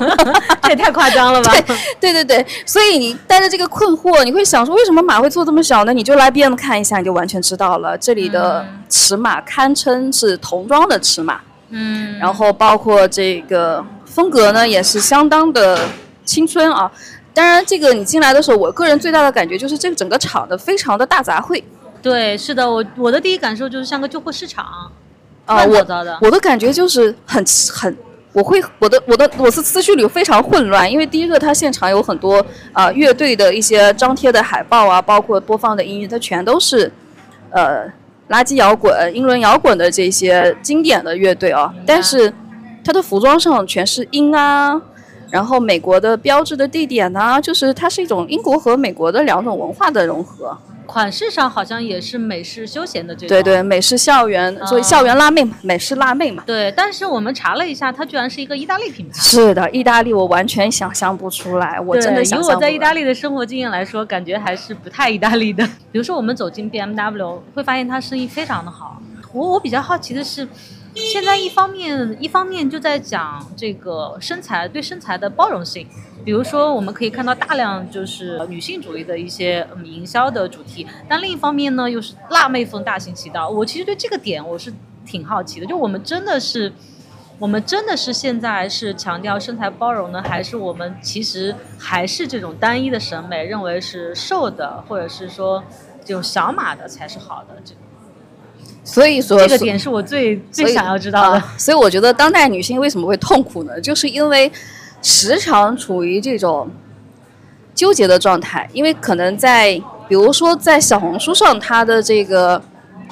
Speaker 2: 这也太夸张了吧？
Speaker 4: 对对对对，所以你带着这个困惑，你会想说，为什么码会做这么小呢？你就来 BM 看一下，你就完全知道了。这里的尺码堪称是童装的尺码，嗯，然后包括这个风格呢，也是相当的青春啊。当然，这个你进来的时候，我个人最大的感觉就是这个整个场的非常的大杂烩。
Speaker 2: 对，是的，我我的第一感受就是像个旧货市场。啊，
Speaker 4: 我我的感觉就是很很我会我的我的我是思绪里非常混乱，因为第一个它现场有很多啊、乐队的一些张贴的海报啊，包括播放的音乐，它全都是呃垃圾摇滚、英伦摇滚的这些经典的乐队啊，但是它的服装上全是鹰啊。然后美国的标志的地点呢、就是它是一种英国和美国的两种文化的融合。
Speaker 2: 款式上好像也是美式休闲的这种。
Speaker 4: 对对，美式校园，所以
Speaker 2: 哦
Speaker 4: 校园辣妹嘛，美式辣妹嘛。
Speaker 2: 对，但是我们查了一下，它居然是一个意大利品牌。
Speaker 4: 是的，意大利我完全想象不出来，我真的
Speaker 2: 对以
Speaker 4: 想象不来
Speaker 2: 我在意大利的生活经验来说，感觉还是不太意大利的。比如说，我们走进 BMW，会发现它生意非常的好。我我比较好奇的是，现在一方面一方面就在讲这个身材对身材的包容性，比如说我们可以看到大量就是女性主义的一些嗯营销的主题，但另一方面呢又是辣妹风大行其道。我其实对这个点我是挺好奇的，就我们真的是。我们真的是现在是强调身材包容呢，还是我们其实还是这种单一的审美，认为是瘦的或者是说这种小码的才是好的？这
Speaker 4: 所以说
Speaker 2: 这个点是我最最想要知道的。
Speaker 4: 啊所以我觉得当代女性为什么会痛苦呢？就是因为时常处于这种纠结的状态，因为可能在比如说在小红书上，它的这个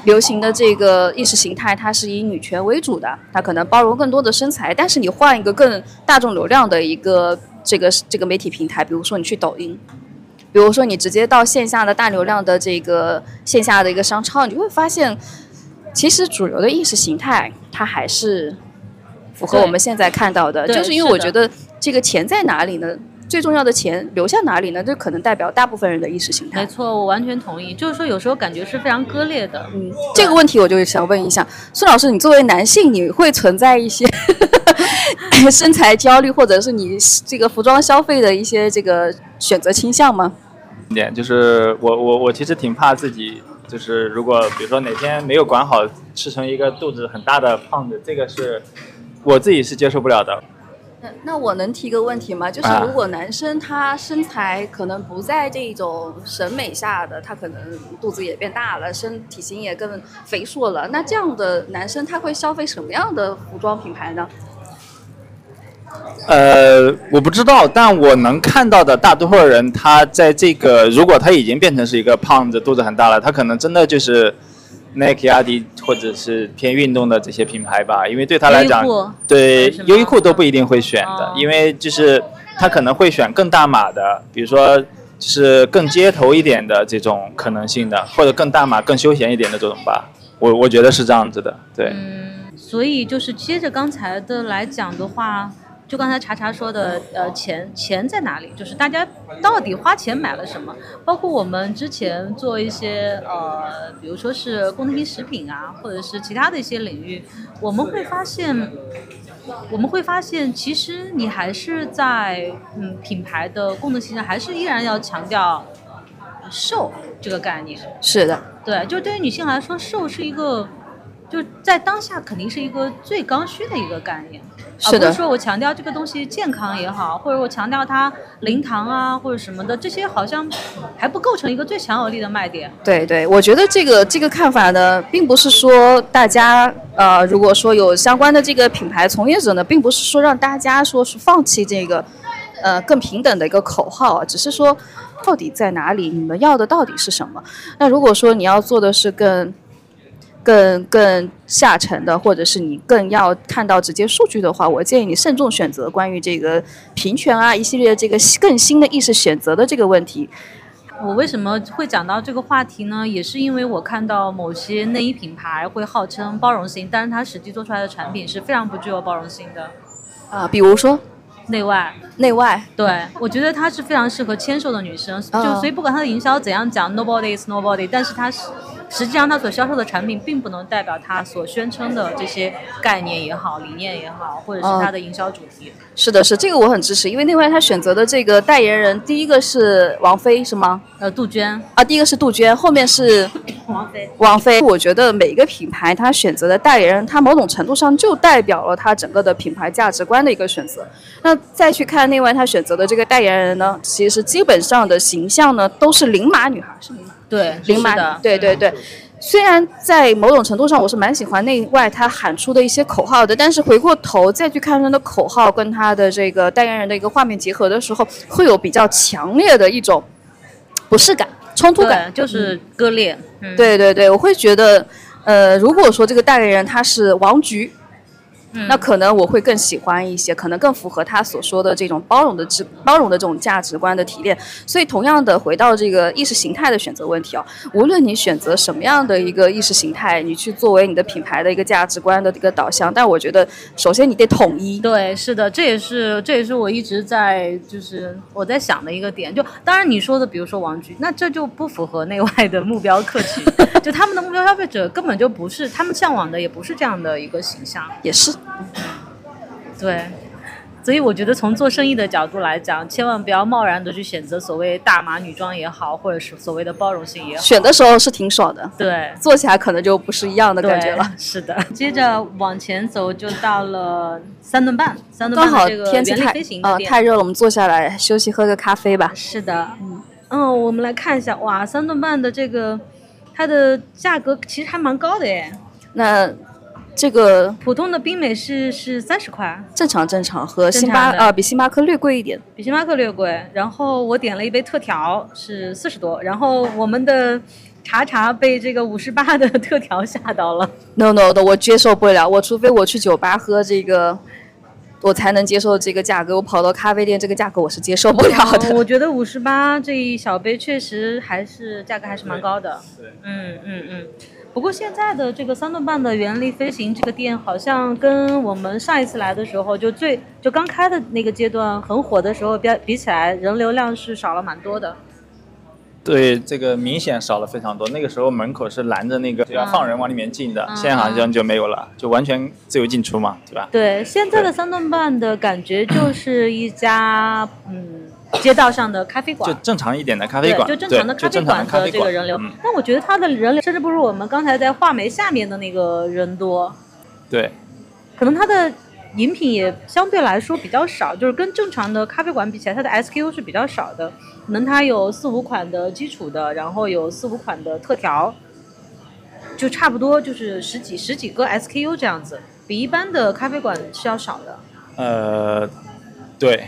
Speaker 4: 流行的这个意识形态，它是以女权为主的，它可能包容更多的身材，但是你换一个更大众流量的一个这个这个媒体平台，比如说你去抖音。比如说，你直接到线下的大流量的这个线下的一个商超，你就会发现，其实主流的意识形态它还是符合我们现在看到的，就是因为我觉得这个钱在哪里呢？最重要的钱流向哪里呢？这可能代表大部分人的意识形态。
Speaker 2: 没错，我完全同意。就是说，有时候感觉是非常割裂的。
Speaker 4: 嗯，这个问题我就想问一下孙老师，你作为男性，你会存在一些 身材焦虑，或者是你这个服装消费的一些这个选择倾向吗？
Speaker 3: 点就是我我我其实挺怕自己，就是如果比如说哪天没有管好，吃成一个肚子很大的胖子，这个是我自己是接受不了的。
Speaker 4: 那那我能提个问题吗？就是
Speaker 3: 啊
Speaker 4: 如果男生他身材可能不在这种审美下的，他可能肚子也变大了，身体型也更肥硕了，那这样的男生他会消费什么样的服装品牌呢？
Speaker 3: 呃，我不知道，但我能看到的大多数人，他在这个如果他已经变成是一个胖子，肚子很大了，他可能真的就是 Nike、阿迪或者是偏运动的这些品牌吧，因为对他来讲对优衣库都不一定会选的
Speaker 2: 哦，
Speaker 3: 因为就是他可能会选更大码的，比如说就是更街头一点的这种可能性的，或者更大码、更休闲一点的这种吧。我我觉得是这样子的，对。
Speaker 2: 嗯，所以就是接着刚才的来讲的话，就刚才查查说的，呃，钱钱在哪里？就是大家到底花钱买了什么？包括我们之前做一些呃，比如说是功能性食品啊，或者是其他的一些领域，我们会发现。我们会发现，其实你还是在嗯品牌的功能性上，还是依然要强调瘦这个概念。
Speaker 4: 是的，
Speaker 2: 对，就对于女性来说，瘦是一个，就在当下肯定是一个最刚需的一个概念。
Speaker 4: 是的
Speaker 2: 而不是说我强调这个东西健康也好，或者我强调它零糖啊或者什么的，这些好像还不构成一个最强有力的卖点。
Speaker 4: 对对，我觉得这个这个看法呢，并不是说大家呃，如果说有相关的这个品牌从业者呢，并不是说让大家说是放弃这个呃更平等的一个口号啊，只是说到底在哪里，你们要的到底是什么？那如果说你要做的是更更更下沉的，或者是你更要看到直接数据的话，我建议你慎重选择关于这个平权啊一系列这个更新的意识选择的这个问题。
Speaker 2: 我为什么会讲到这个话题呢？也是因为我看到某些内衣品牌会号称包容性，但是它实际做出来的产品是非常不具有包容性的，
Speaker 4: 啊，比如说
Speaker 2: 内外。
Speaker 4: 内外，
Speaker 2: 对，我觉得她是非常适合纤瘦的女生，就
Speaker 4: 哦
Speaker 2: 所以不管她的营销怎样讲，nobody is nobody，但是她是实际上她所销售的产品并不能代表她所宣称的这些概念也好、理念也好，或者是她的营销主题。
Speaker 4: 是的，是这个我很支持，因为内外她选择的这个代言人，第一个是王菲是吗？
Speaker 2: 呃，杜鹃，
Speaker 4: 啊，第一个是杜鹃，后面是
Speaker 2: 王菲，
Speaker 4: 王菲。我觉得每一个品牌它选择的代言人，它某种程度上就代表了它整个的品牌价值观的一个选择。那再去看内外他选择的这个代言人呢，其实基本上的形象呢都是零码女孩，是零码。
Speaker 2: 对，
Speaker 4: 零码
Speaker 2: 是的，
Speaker 4: 对对对。虽然在某种程度上我是蛮喜欢内外他喊出的一些口号的，但是回过头再去看他的口号跟他的这个代言人的一个画面结合的时候，会有比较强烈的一种不适感、冲突感，
Speaker 2: 就是割裂。嗯，
Speaker 4: 对对对，我会觉得，呃，如果说这个代言人他是王菊。那可能我会更喜欢一些，可能更符合他所说的这种包容的值包容的这种价值观的提炼。所以，同样的回到这个意识形态的选择问题啊，无论你选择什么样的一个意识形态，你去作为你的品牌的一个价值观的一个导向，但我觉得首先你得统一。
Speaker 2: 对，是的，这也是这也是我一直在就是我在想的一个点。就当然你说的，比如说王菊，那这就不符合内外的目标客群，就他们的目标消费者根本就不是他们向往的，也不是这样的一个形象，
Speaker 4: 也是。
Speaker 2: 对，所以我觉得从做生意的角度来讲，千万不要贸然的去选择所谓大码女装也好，或者是所谓的包容性也好。
Speaker 4: 选的时候是挺爽的，
Speaker 2: 对，
Speaker 4: 做起来可能就不是一样的感觉了。
Speaker 2: 是的，接着往前走就到了三顿半，三顿
Speaker 4: 半这个天气太呃太热了，我们坐下来休息喝个咖啡吧。
Speaker 2: 是的，嗯嗯，我们来看一下，哇，三顿半的这个它的价格其实还蛮高的耶。
Speaker 4: 那。这个
Speaker 2: 普通的冰美式是三十块，
Speaker 4: 正常正常，和星巴呃比星巴克略贵一点，
Speaker 2: 比星巴克略贵。然后我点了一杯特调是四十多，然后我们的茶茶被这个五十八的特调吓到了。
Speaker 4: No No 的，我接受不了，我除非我去酒吧喝这个，我才能接受这个价格。我跑到咖啡店这个价格我是接受不了的。
Speaker 2: 我觉得五十八这一小杯确实还是价格还是蛮高的。对，嗯嗯嗯。不过现在的这个三顿半的原力飞行这个店，好像跟我们上一次来的时候，就最就刚开的那个阶段很火的时候比比起来，人流量是少了蛮多的。
Speaker 3: 对，这个明显少了非常多。那个时候门口是拦着那个要放人往里面进的，现在好像就没有了，就完全自由进出嘛，对吧？
Speaker 2: 对，现在的三顿半的感觉就是一家嗯。街道上的咖啡馆，
Speaker 3: 就正常一点的咖啡馆，
Speaker 2: 就正常的咖啡馆的这个人流。但我觉得它的人流甚至不如我们刚才在画眉下面的那个人多。
Speaker 3: 对，
Speaker 2: 可能它的饮品也相对来说比较少，就是跟正常的咖啡馆比起来，它的 SKU 是比较少的。可能它有四五款的基础的，然后有四五款的特调，就差不多就是十几十几个 SKU 这样子，比一般的咖啡馆是要少的。
Speaker 3: 呃，对。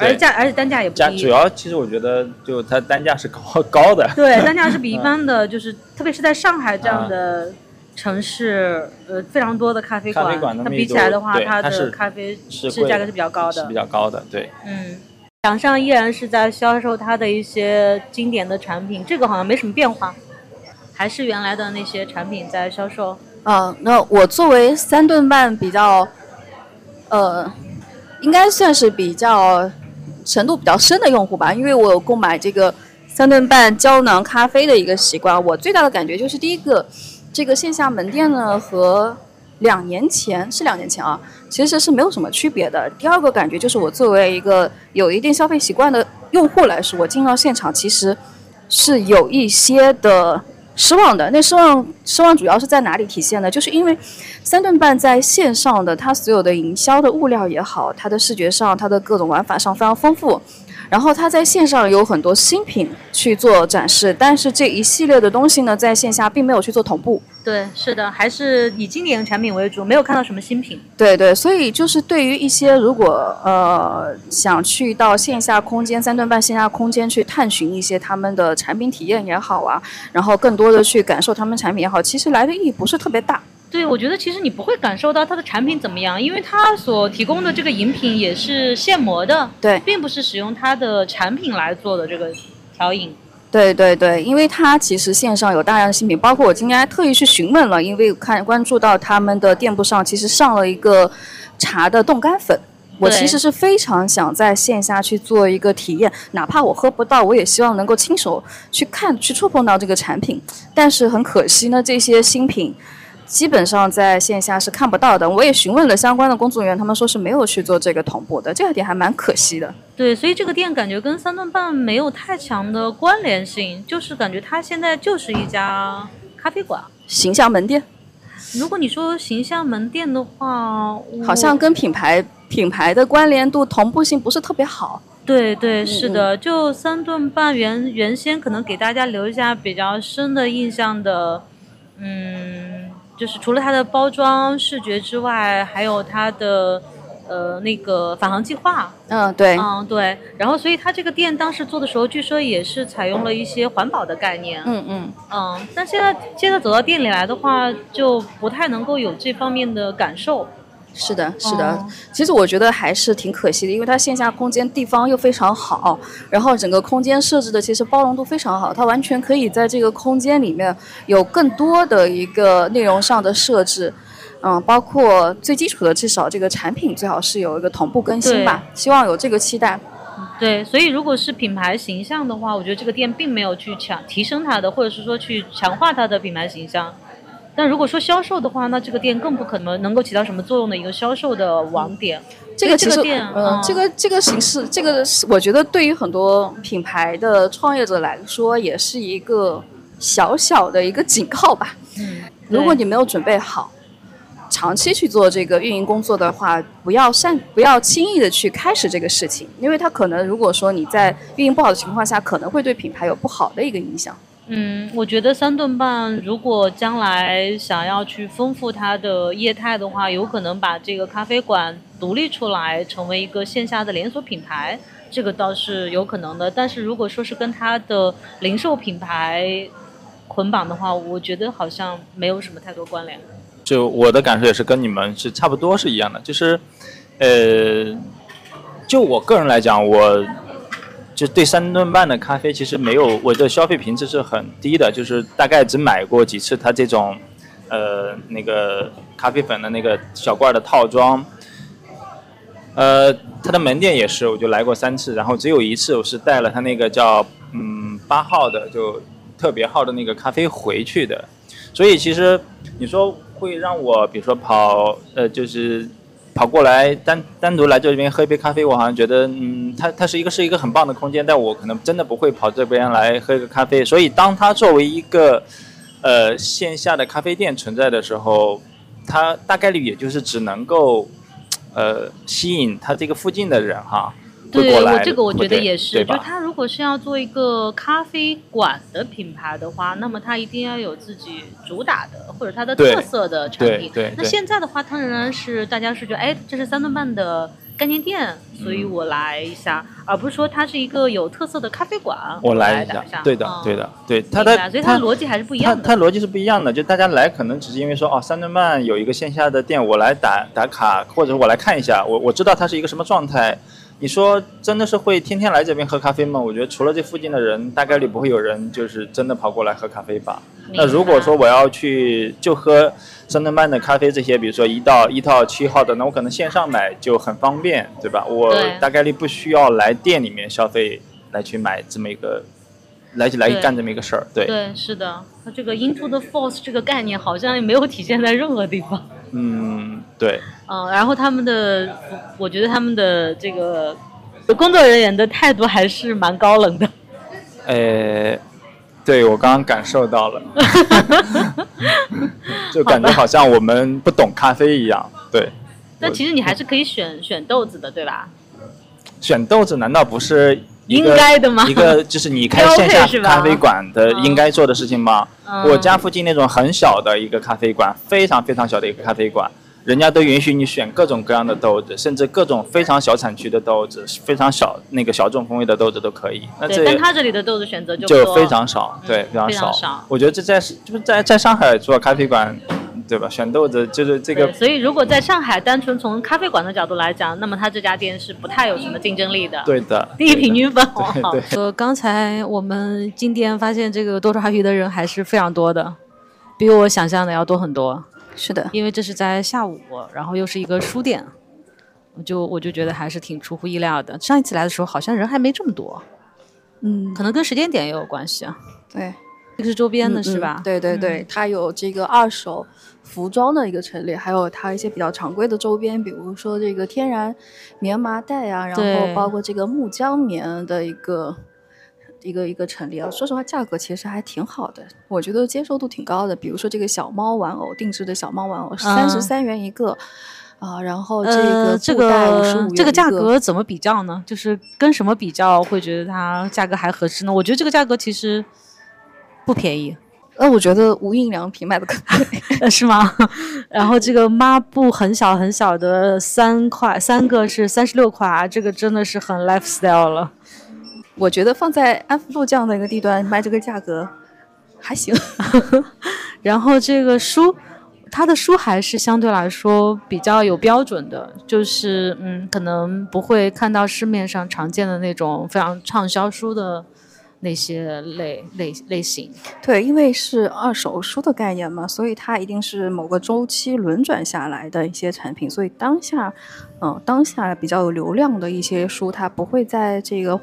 Speaker 2: 而且价，而且单价也不低。
Speaker 3: 主要其实我觉得，就它单价是高高的。
Speaker 2: 对，单价是比一般的，就是特别是在上海这样的城市，呃，非常多的咖啡
Speaker 3: 馆，
Speaker 2: 它比起来的话，它
Speaker 3: 的
Speaker 2: 咖啡
Speaker 3: 是
Speaker 2: 价格是比较高的，
Speaker 3: 是比较高的，对。
Speaker 2: 嗯，墙上依然是在销售它的一些经典的产品，这个好像没什么变化，还是原来的那些产品在销售。
Speaker 4: 嗯，那我作为三顿半比较，呃，应该算是比较。程度比较深的用户吧，因为我有购买这个三顿半胶囊咖啡的一个习惯。我最大的感觉就是，第一个，这个线下门店呢和两年前是两年前啊，其实是没有什么区别的。第二个感觉就是，我作为一个有一定消费习惯的用户来说，我进到现场其实是有一些的。失望的那失望，失望主要是在哪里体现呢？就是因为三顿半在线上的它所有的营销的物料也好，它的视觉上，它的各种玩法上非常丰富。然后它在线上有很多新品去做展示，但是这一系列的东西呢，在线下并没有去做同步。
Speaker 2: 对，是的，还是以经典产品为主，没有看到什么新品。
Speaker 4: 对对，所以就是对于一些如果呃想去到线下空间三顿半线下空间去探寻一些他们的产品体验也好啊，然后更多的去感受他们产品也好，其实来的意义不是特别大。
Speaker 2: 对，我觉得其实你不会感受到它的产品怎么样，因为它所提供的这个饮品也是现磨的，
Speaker 4: 对，
Speaker 2: 并不是使用它的产品来做的这个调饮。
Speaker 4: 对对对，因为它其实线上有大量的新品，包括我今天还特意去询问了，因为看关注到他们的店铺上其实上了一个茶的冻干粉，我其实是非常想在线下去做一个体验，哪怕我喝不到，我也希望能够亲手去看、去触碰到这个产品。但是很可惜呢，这些新品。基本上在线下是看不到的。我也询问了相关的工作人员，他们说是没有去做这个同步的，这个点还蛮可惜的。
Speaker 2: 对，所以这个店感觉跟三顿半没有太强的关联性，就是感觉它现在就是一家咖啡馆，
Speaker 4: 形象门店。
Speaker 2: 如果你说形象门店的话，
Speaker 4: 好像跟品牌品牌的关联度同步性不是特别好。
Speaker 2: 对对，是的，就三顿半原原先可能给大家留下比较深的印象的。嗯，就是除了它的包装视觉之外，还有它的呃那个返航计划。
Speaker 4: 嗯，对，
Speaker 2: 嗯，对。然后，所以它这个店当时做的时候，据说也是采用了一些环保的概念。
Speaker 4: 嗯嗯，
Speaker 2: 嗯，但现在现在走到店里来的话，就不太能够有这方面的感受。
Speaker 4: 是的，是的。
Speaker 2: 哦
Speaker 4: 其实我觉得还是挺可惜的，因为它线下空间地方又非常好，然后整个空间设置的其实包容度非常好，它完全可以在这个空间里面有更多的一个内容上的设置。嗯，包括最基础的，至少这个产品最好是有一个同步更新吧，希望有这个期待。
Speaker 2: 对，所以如果是品牌形象的话，我觉得这个店并没有去强提升它的，或者是说去强化它的品牌形象。但如果说销售的话，那这个店更不可能能够起到什么作用的一个销售的网点。
Speaker 4: 这个其实，
Speaker 2: 这个店
Speaker 4: 嗯
Speaker 2: 嗯，
Speaker 4: 这个这个形式，这个是我觉得对于很多品牌的创业者来说，也是一个小小的一个警告吧。
Speaker 2: 嗯，
Speaker 4: 如果你没有准备好，长期去做这个运营工作的话，不要擅不要轻易的去开始这个事情，因为它可能如果说你在运营不好的情况下，可能会对品牌有不好的一个影响。
Speaker 2: 嗯，我觉得三顿半如果将来想要去丰富它的业态的话，有可能把这个咖啡馆独立出来，成为一个线下的连锁品牌，这个倒是有可能的。但是如果说是跟它的零售品牌捆绑的话，我觉得好像没有什么太多关联。
Speaker 3: 就我的感受也是跟你们是差不多是一样的，就是，呃，就我个人来讲，我就对三顿半的咖啡其实没有我的消费频次是很低的，就是大概只买过几次它这种，呃，那个咖啡粉的那个小罐的套装。呃，它的门店也是，我就来过三次，然后只有一次我是带了它那个叫嗯八号的就特别号的那个咖啡回去的，所以其实你说会让我比如说跑呃就是跑过来单单独来这边喝一杯咖啡，我好像觉得嗯它它是一个是一个很棒的空间，但我可能真的不会跑这边来喝一个咖啡，所以当它作为一个呃线下的咖啡店存在的时候，它大概率也就是只能够呃吸引它这个附近的人哈。会
Speaker 2: 对我这个我觉得也是？就它如果是要做一个咖啡馆的品牌的话，那么他一定要有自己主打的或者它的特色的产品。那
Speaker 3: 对对那
Speaker 2: 现在的话，它仍然是大家是觉得，哎，这是三顿半的概念店，所以我来一下，而不是说它是一个有特色的咖啡馆，
Speaker 3: 我
Speaker 2: 来
Speaker 3: 来一下
Speaker 2: 一下。，
Speaker 3: 对的
Speaker 2: 嗯，
Speaker 3: 对的，对它的
Speaker 2: 所以它的逻辑还是不一样的。
Speaker 3: 它逻辑是不一样的，就大家来可能只是因为说哦，三顿半有一个线下的店，我来打打卡，或者我来看一下，我我知道它是一个什么状态。你说真的是会天天来这边喝咖啡吗？我觉得除了这附近的人，大概率不会有人就是真的跑过来喝咖啡吧。那如果说我要去就喝三顿半的咖啡，这些比如说一到一到七号的，那我可能线上买就很方便，对吧？我大概率不需要来店里面消费来去买这么一个，来来干这么一个事儿，对。
Speaker 2: 对，是的，它这个 into the force 这个概念好像没有体现在任何地方。
Speaker 3: 嗯，对，
Speaker 2: 嗯，然后他们的，我觉得他们的这个工作人员的态度还是蛮高冷的。
Speaker 3: 呃，对我刚刚感受到了，就感觉好像我们不懂咖啡一样。对，
Speaker 2: 但其实你还是可以选选豆子的，对吧？
Speaker 3: 选豆子难道不是
Speaker 2: 应该的吗？
Speaker 3: 一个就是你开线下 咖啡馆的
Speaker 2: 嗯
Speaker 3: 应该做的事情吗？
Speaker 2: 嗯。
Speaker 3: 我家附近那种很小的一个咖啡馆，非常非常小的一个咖啡馆，人家都允许你选各种各样的豆子，甚至各种非常小产区的豆子，非常小那个小众风味的豆子都可以。那
Speaker 2: 对，
Speaker 3: 这
Speaker 2: 但他这里的豆子选择就
Speaker 3: 就非常少，对，
Speaker 2: 嗯
Speaker 3: 非常
Speaker 2: 非常少。
Speaker 3: 我觉得这在就是在在上海做咖啡馆，对吧？选豆子就是这，个，
Speaker 2: 所以如果在上海单纯从咖啡馆的角度来讲，那么它这家店是不太有什么竞争力的。，
Speaker 3: 对的。
Speaker 2: 第一平均分。
Speaker 3: 对的，对对。
Speaker 2: 哦
Speaker 1: 呃，刚才我们进店发现这个多抓鱼的人还是非常多的，比我想象的要多很多。
Speaker 4: 是的，
Speaker 1: 因为这是在下午，然后又是一个书店，我就我就觉得还是挺出乎意料的。上一次来的时候好像人还没这么多，
Speaker 4: 嗯，
Speaker 1: 可能跟时间点也有关系啊。
Speaker 4: 对。
Speaker 1: 这个是周边的
Speaker 4: 嗯
Speaker 1: 是吧？
Speaker 4: 嗯对对对，它有这个二手服装的一个陈列，还有它一些比较常规的周边，比如说这个天然棉麻袋啊，然后包括这个木浆棉的一个。一个一个陈列啊，说实话，价格其实还挺好的，我觉得接受度挺高的。比如说这个小猫玩偶，定制的小猫玩偶，三十三元一个，啊，然后这
Speaker 1: 呃，
Speaker 4: 个
Speaker 1: 这个这个价格怎么比较呢？就是跟什么比较会觉得它价格还合适呢？我觉得这个价格其实不便宜。
Speaker 4: 呃，我觉得无印良品卖的更贵，
Speaker 2: 是吗？然后这个抹布很小很小的三块，三个是三十六块啊，这个真的是很 lifestyle 了。
Speaker 4: 我觉得放在安福路这样的一个地段卖这个价格还行。
Speaker 2: 然后这个书，它的书还是相对来说比较有标准的，就是嗯，可能不会看到市面上常见的那种非常畅销书的。那些类类类型，
Speaker 4: 对，因为是二手书的概念嘛，所以它一定是某个周期轮转下来的一些产品，所以当下，嗯，当下比较有流量的一些书，它不会在这个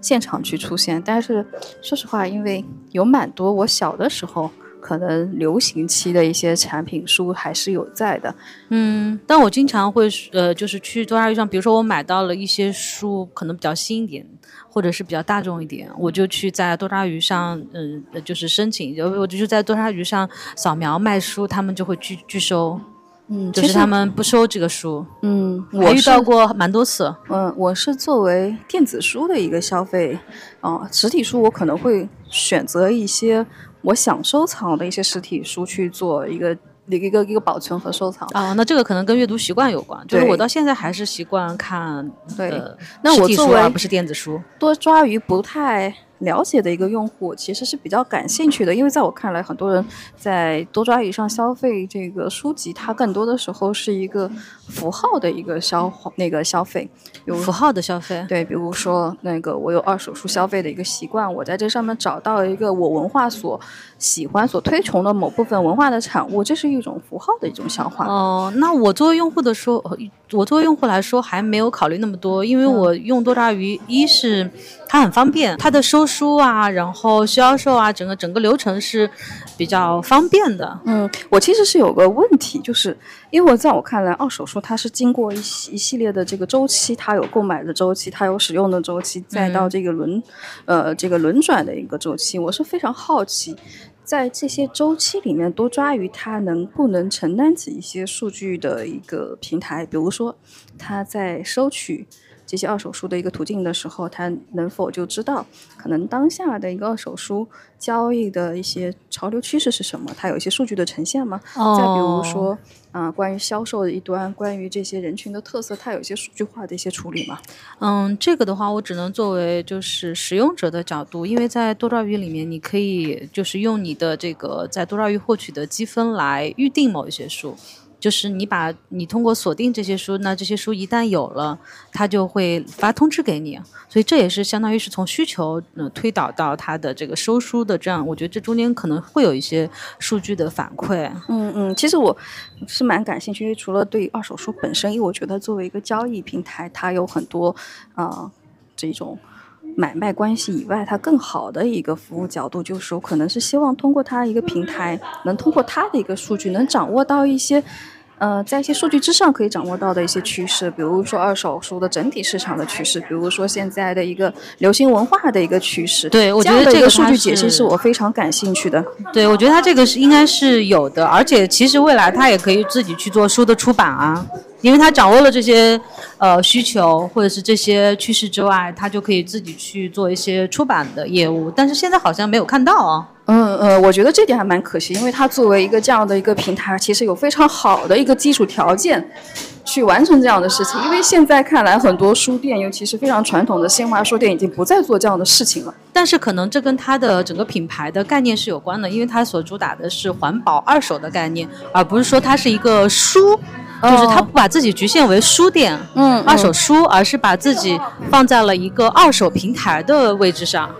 Speaker 4: 现场去出现。但是说实话，因为有蛮多我小的时候。可能流行期的一些产品书还是有在的，
Speaker 2: 嗯，但我经常会呃，就是去多抓鱼上，比如说我买到了一些书，可能比较新一点，或者是比较大众一点，我就去在多抓鱼上，嗯，就是申请，就我就在多抓鱼上扫描卖书，他们就会拒拒收，
Speaker 4: 嗯，
Speaker 2: 就是他们不收这个书，
Speaker 4: 嗯，
Speaker 2: 我遇到过蛮多次，
Speaker 4: 嗯，我是作为电子书的一个消费，哦，实体书我可能会选择一些。我想收藏的一些实体书去做一个一个一个保存和收藏
Speaker 2: 啊，那这个可能跟阅读习惯有关，就是我到现在还是习惯看
Speaker 4: 对，那我作为
Speaker 2: 而不是电子书，
Speaker 4: 多抓鱼不太。了解的一个用户其实是比较感兴趣的，因为在我看来，很多人在多抓鱼上消费这个书籍，它更多的时候是一个符号的一个消那个消费，
Speaker 2: 有符号的消费。
Speaker 4: 对，比如说那个我有二手书消费的一个习惯，我在这上面找到一个我文化所喜欢、所推崇的某部分文化的产物，这是一种符号的一种消化。
Speaker 2: 哦，那我作为用户的说，我作为用户来说还没有考虑那么多，因为我用多抓鱼，一是它很方便，它的收。书啊，然后销售啊，整个整个流程是比较方便的。
Speaker 4: 嗯，我其实是有个问题，就是因为我在我看来，二手书它是经过一一系列的这个周期，它有购买的周期，它有使用的周期，再到这个轮，呃，这个轮转的一个周期。我是非常好奇，在这些周期里面，多抓鱼它能不能承担起一些数据的一个平台，比如说它在收取。这些二手书的一个途径的时候，他能否就知道可能当下的一个二手书交易的一些潮流趋势是什么？它有一些数据的呈现吗？再比如说，啊，关于销售的一端，关于这些人群的特色，它有一些数据化的一些处理吗？
Speaker 2: 嗯，这个的话，我只能作为就是使用者的角度，因为在多抓鱼里面，你可以就是用你的这个在多抓鱼获取的积分来预定某一些书。就是你把你通过锁定这些书，那这些书一旦有了，它就会发通知给你，所以这也是相当于是从需求呃推导到它的这个收书的这样，我觉得这中间可能会有一些数据的反馈。
Speaker 4: 嗯嗯，其实我是蛮感兴趣，因为除了对二手书本身，因为我觉得作为一个交易平台，它有很多啊这种买卖关系以外，它更好的一个服务角度，就是我可能是希望通过它一个平台，能通过它的一个数据，能掌握到一些。呃，在一些数据之上可以掌握到的一些趋势，比如说二手书的整体市场的趋势，比如说现在的一个流行文化的一个趋势。
Speaker 2: 对，我觉得这
Speaker 4: 个数据解析是我非常感兴趣的。
Speaker 2: 对，我觉得它这个是应该是有的，而且其实未来它也可以自己去做书的出版啊。因为他掌握了这些呃需求或者是这些趋势之外，他就可以自己去做一些出版的业务，但是现在好像没有看到啊。
Speaker 4: 嗯呃，我觉得这点还蛮可惜，因为它作为一个这样的一个平台，其实有非常好的一个基础条件去完成这样的事情。因为现在看来，很多书店，尤其是非常传统的新华书店，已经不再做这样的事情了。
Speaker 2: 但是可能这跟它的整个品牌的概念是有关的，因为它所主打的是环保二手的概念，而不是说它是一个书。就是他不把自己局限为书店，
Speaker 4: 嗯，
Speaker 2: 二手书，而是把自己放在了一个二手平台的位置上，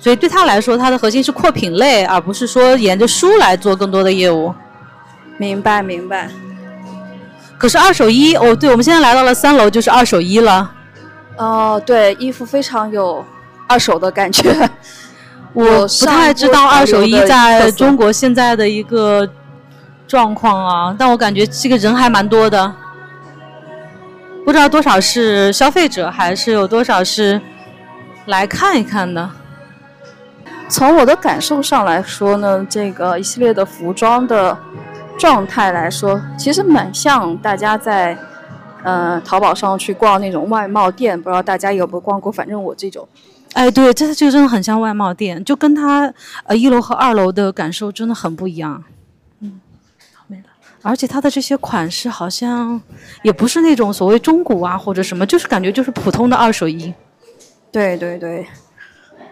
Speaker 2: 所以对他来说，他的核心是扩品类，而不是说沿着书来做更多的业务。
Speaker 4: 明白，明白。
Speaker 2: 可是二手衣，哦，对，我们现在来到了三楼，就是二手衣了。
Speaker 4: 哦，对，衣服非常有二手的感觉。
Speaker 2: 我不太知道二手衣在中国现在的一个。状况啊，但我感觉这个人还蛮多的，不知道多少是消费者，还是有多少是来看一看的。
Speaker 4: 从我的感受上来说呢，这个一系列的服装的状态来说，其实蛮像大家在呃淘宝上去逛那种外贸店，不知道大家有没有逛过？反正我这种
Speaker 2: 哎，对，这就真的很像外贸店，就跟它呃一楼和二楼的感受真的很不一样。而且它的这些款式好像也不是那种所谓中古啊或者什么，就是感觉就是普通的二手衣。
Speaker 4: 对对对，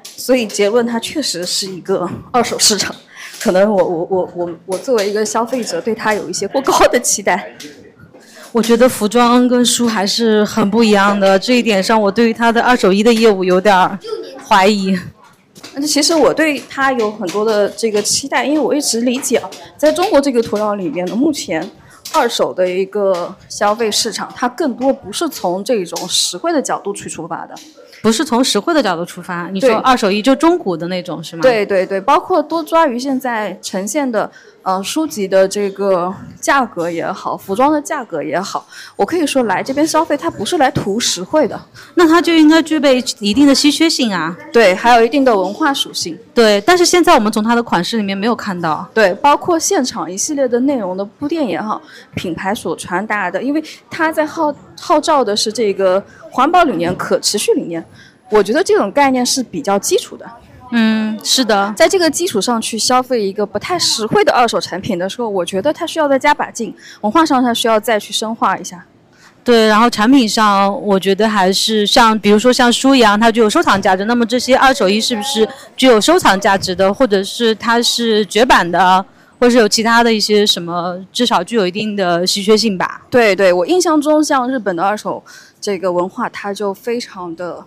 Speaker 4: 所以结论它确实是一个二手市场。可能我我我我我作为一个消费者，对它有一些过高的期待。
Speaker 2: 我觉得服装跟书还是很不一样的，这一点上我对于它的二手衣的业务有点怀疑。
Speaker 4: 那其实我对它有很多的这个期待，因为我一直理解啊，在中国这个土壤里面呢，目前二手的一个消费市场，它更多不是从这种实惠的角度去出发的。
Speaker 2: 不是从实惠的角度出发，你说二手衣就中古的那种是吗？
Speaker 4: 对对对，包括多抓鱼现在呈现的，呃，书籍的这个价格也好，服装的价格也好，我可以说来这边消费，它不是来图实惠的，
Speaker 2: 那它就应该具备一定的稀缺性啊。
Speaker 4: 对，还有一定的文化属性。
Speaker 2: 对，但是现在我们从它的款式里面没有看到。
Speaker 4: 对，包括现场一系列的内容的铺垫也好，品牌所传达的，因为它在号号召的是这个。环保理念、可持续理念，我觉得这种概念是比较基础的。
Speaker 2: 嗯，是的，
Speaker 4: 在这个基础上去消费一个不太实惠的二手产品的时候，我觉得它需要再加把劲，文化上它需要再去深化一下。
Speaker 2: 对，然后产品上，我觉得还是像比如说像书一样，它具有收藏价值。那么这些二手衣是不是具有收藏价值的，或者是它是绝版的，或者是有其他的一些什么，至少具有一定的稀缺性吧？
Speaker 4: 对，对我印象中，像日本的二手。这个文化它就非常的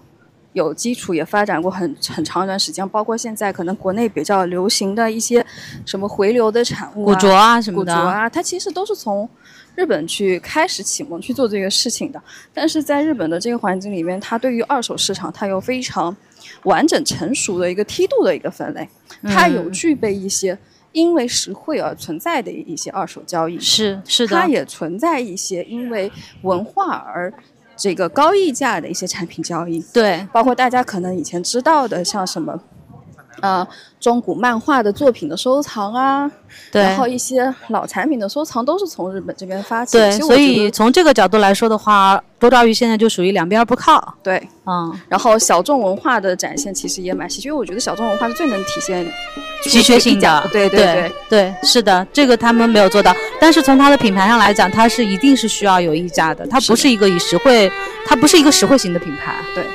Speaker 4: 有基础，也发展过很很长一段时间。包括现在可能国内比较流行的一些什么回流的产物，啊
Speaker 2: 古着啊什么
Speaker 4: 的，古着啊，它其实都是从日本去开始启蒙去做这个事情的。但是在日本的这个环境里面，它对于二手市场，它有非常完整成熟的一个梯度的一个分类，它有具备一些因为实惠而存在的一些二手交易，
Speaker 2: 是是的，
Speaker 4: 它也存在一些因为文化而。这个高溢价的一些产品交易，
Speaker 2: 对，
Speaker 4: 包括大家可能以前知道的，像什么，呃，中古漫画的作品的收藏啊，
Speaker 2: 对，
Speaker 4: 然后一些老产品的收藏都是从日本这边发起。
Speaker 2: 对，所以从这个角度来说的话，多抓鱼现在就属于两边不靠。
Speaker 4: 对，嗯，然后小众文化的展现其实也蛮稀缺，我觉得小众文化是最能体现。
Speaker 2: 稀缺性的，
Speaker 4: 对对对
Speaker 2: 对，是的，这个他们没有做到。但是从它的品牌上来讲，它是一定是需要有溢价的，它不是一个以实惠，它不是一个实惠型的品牌。
Speaker 4: 对。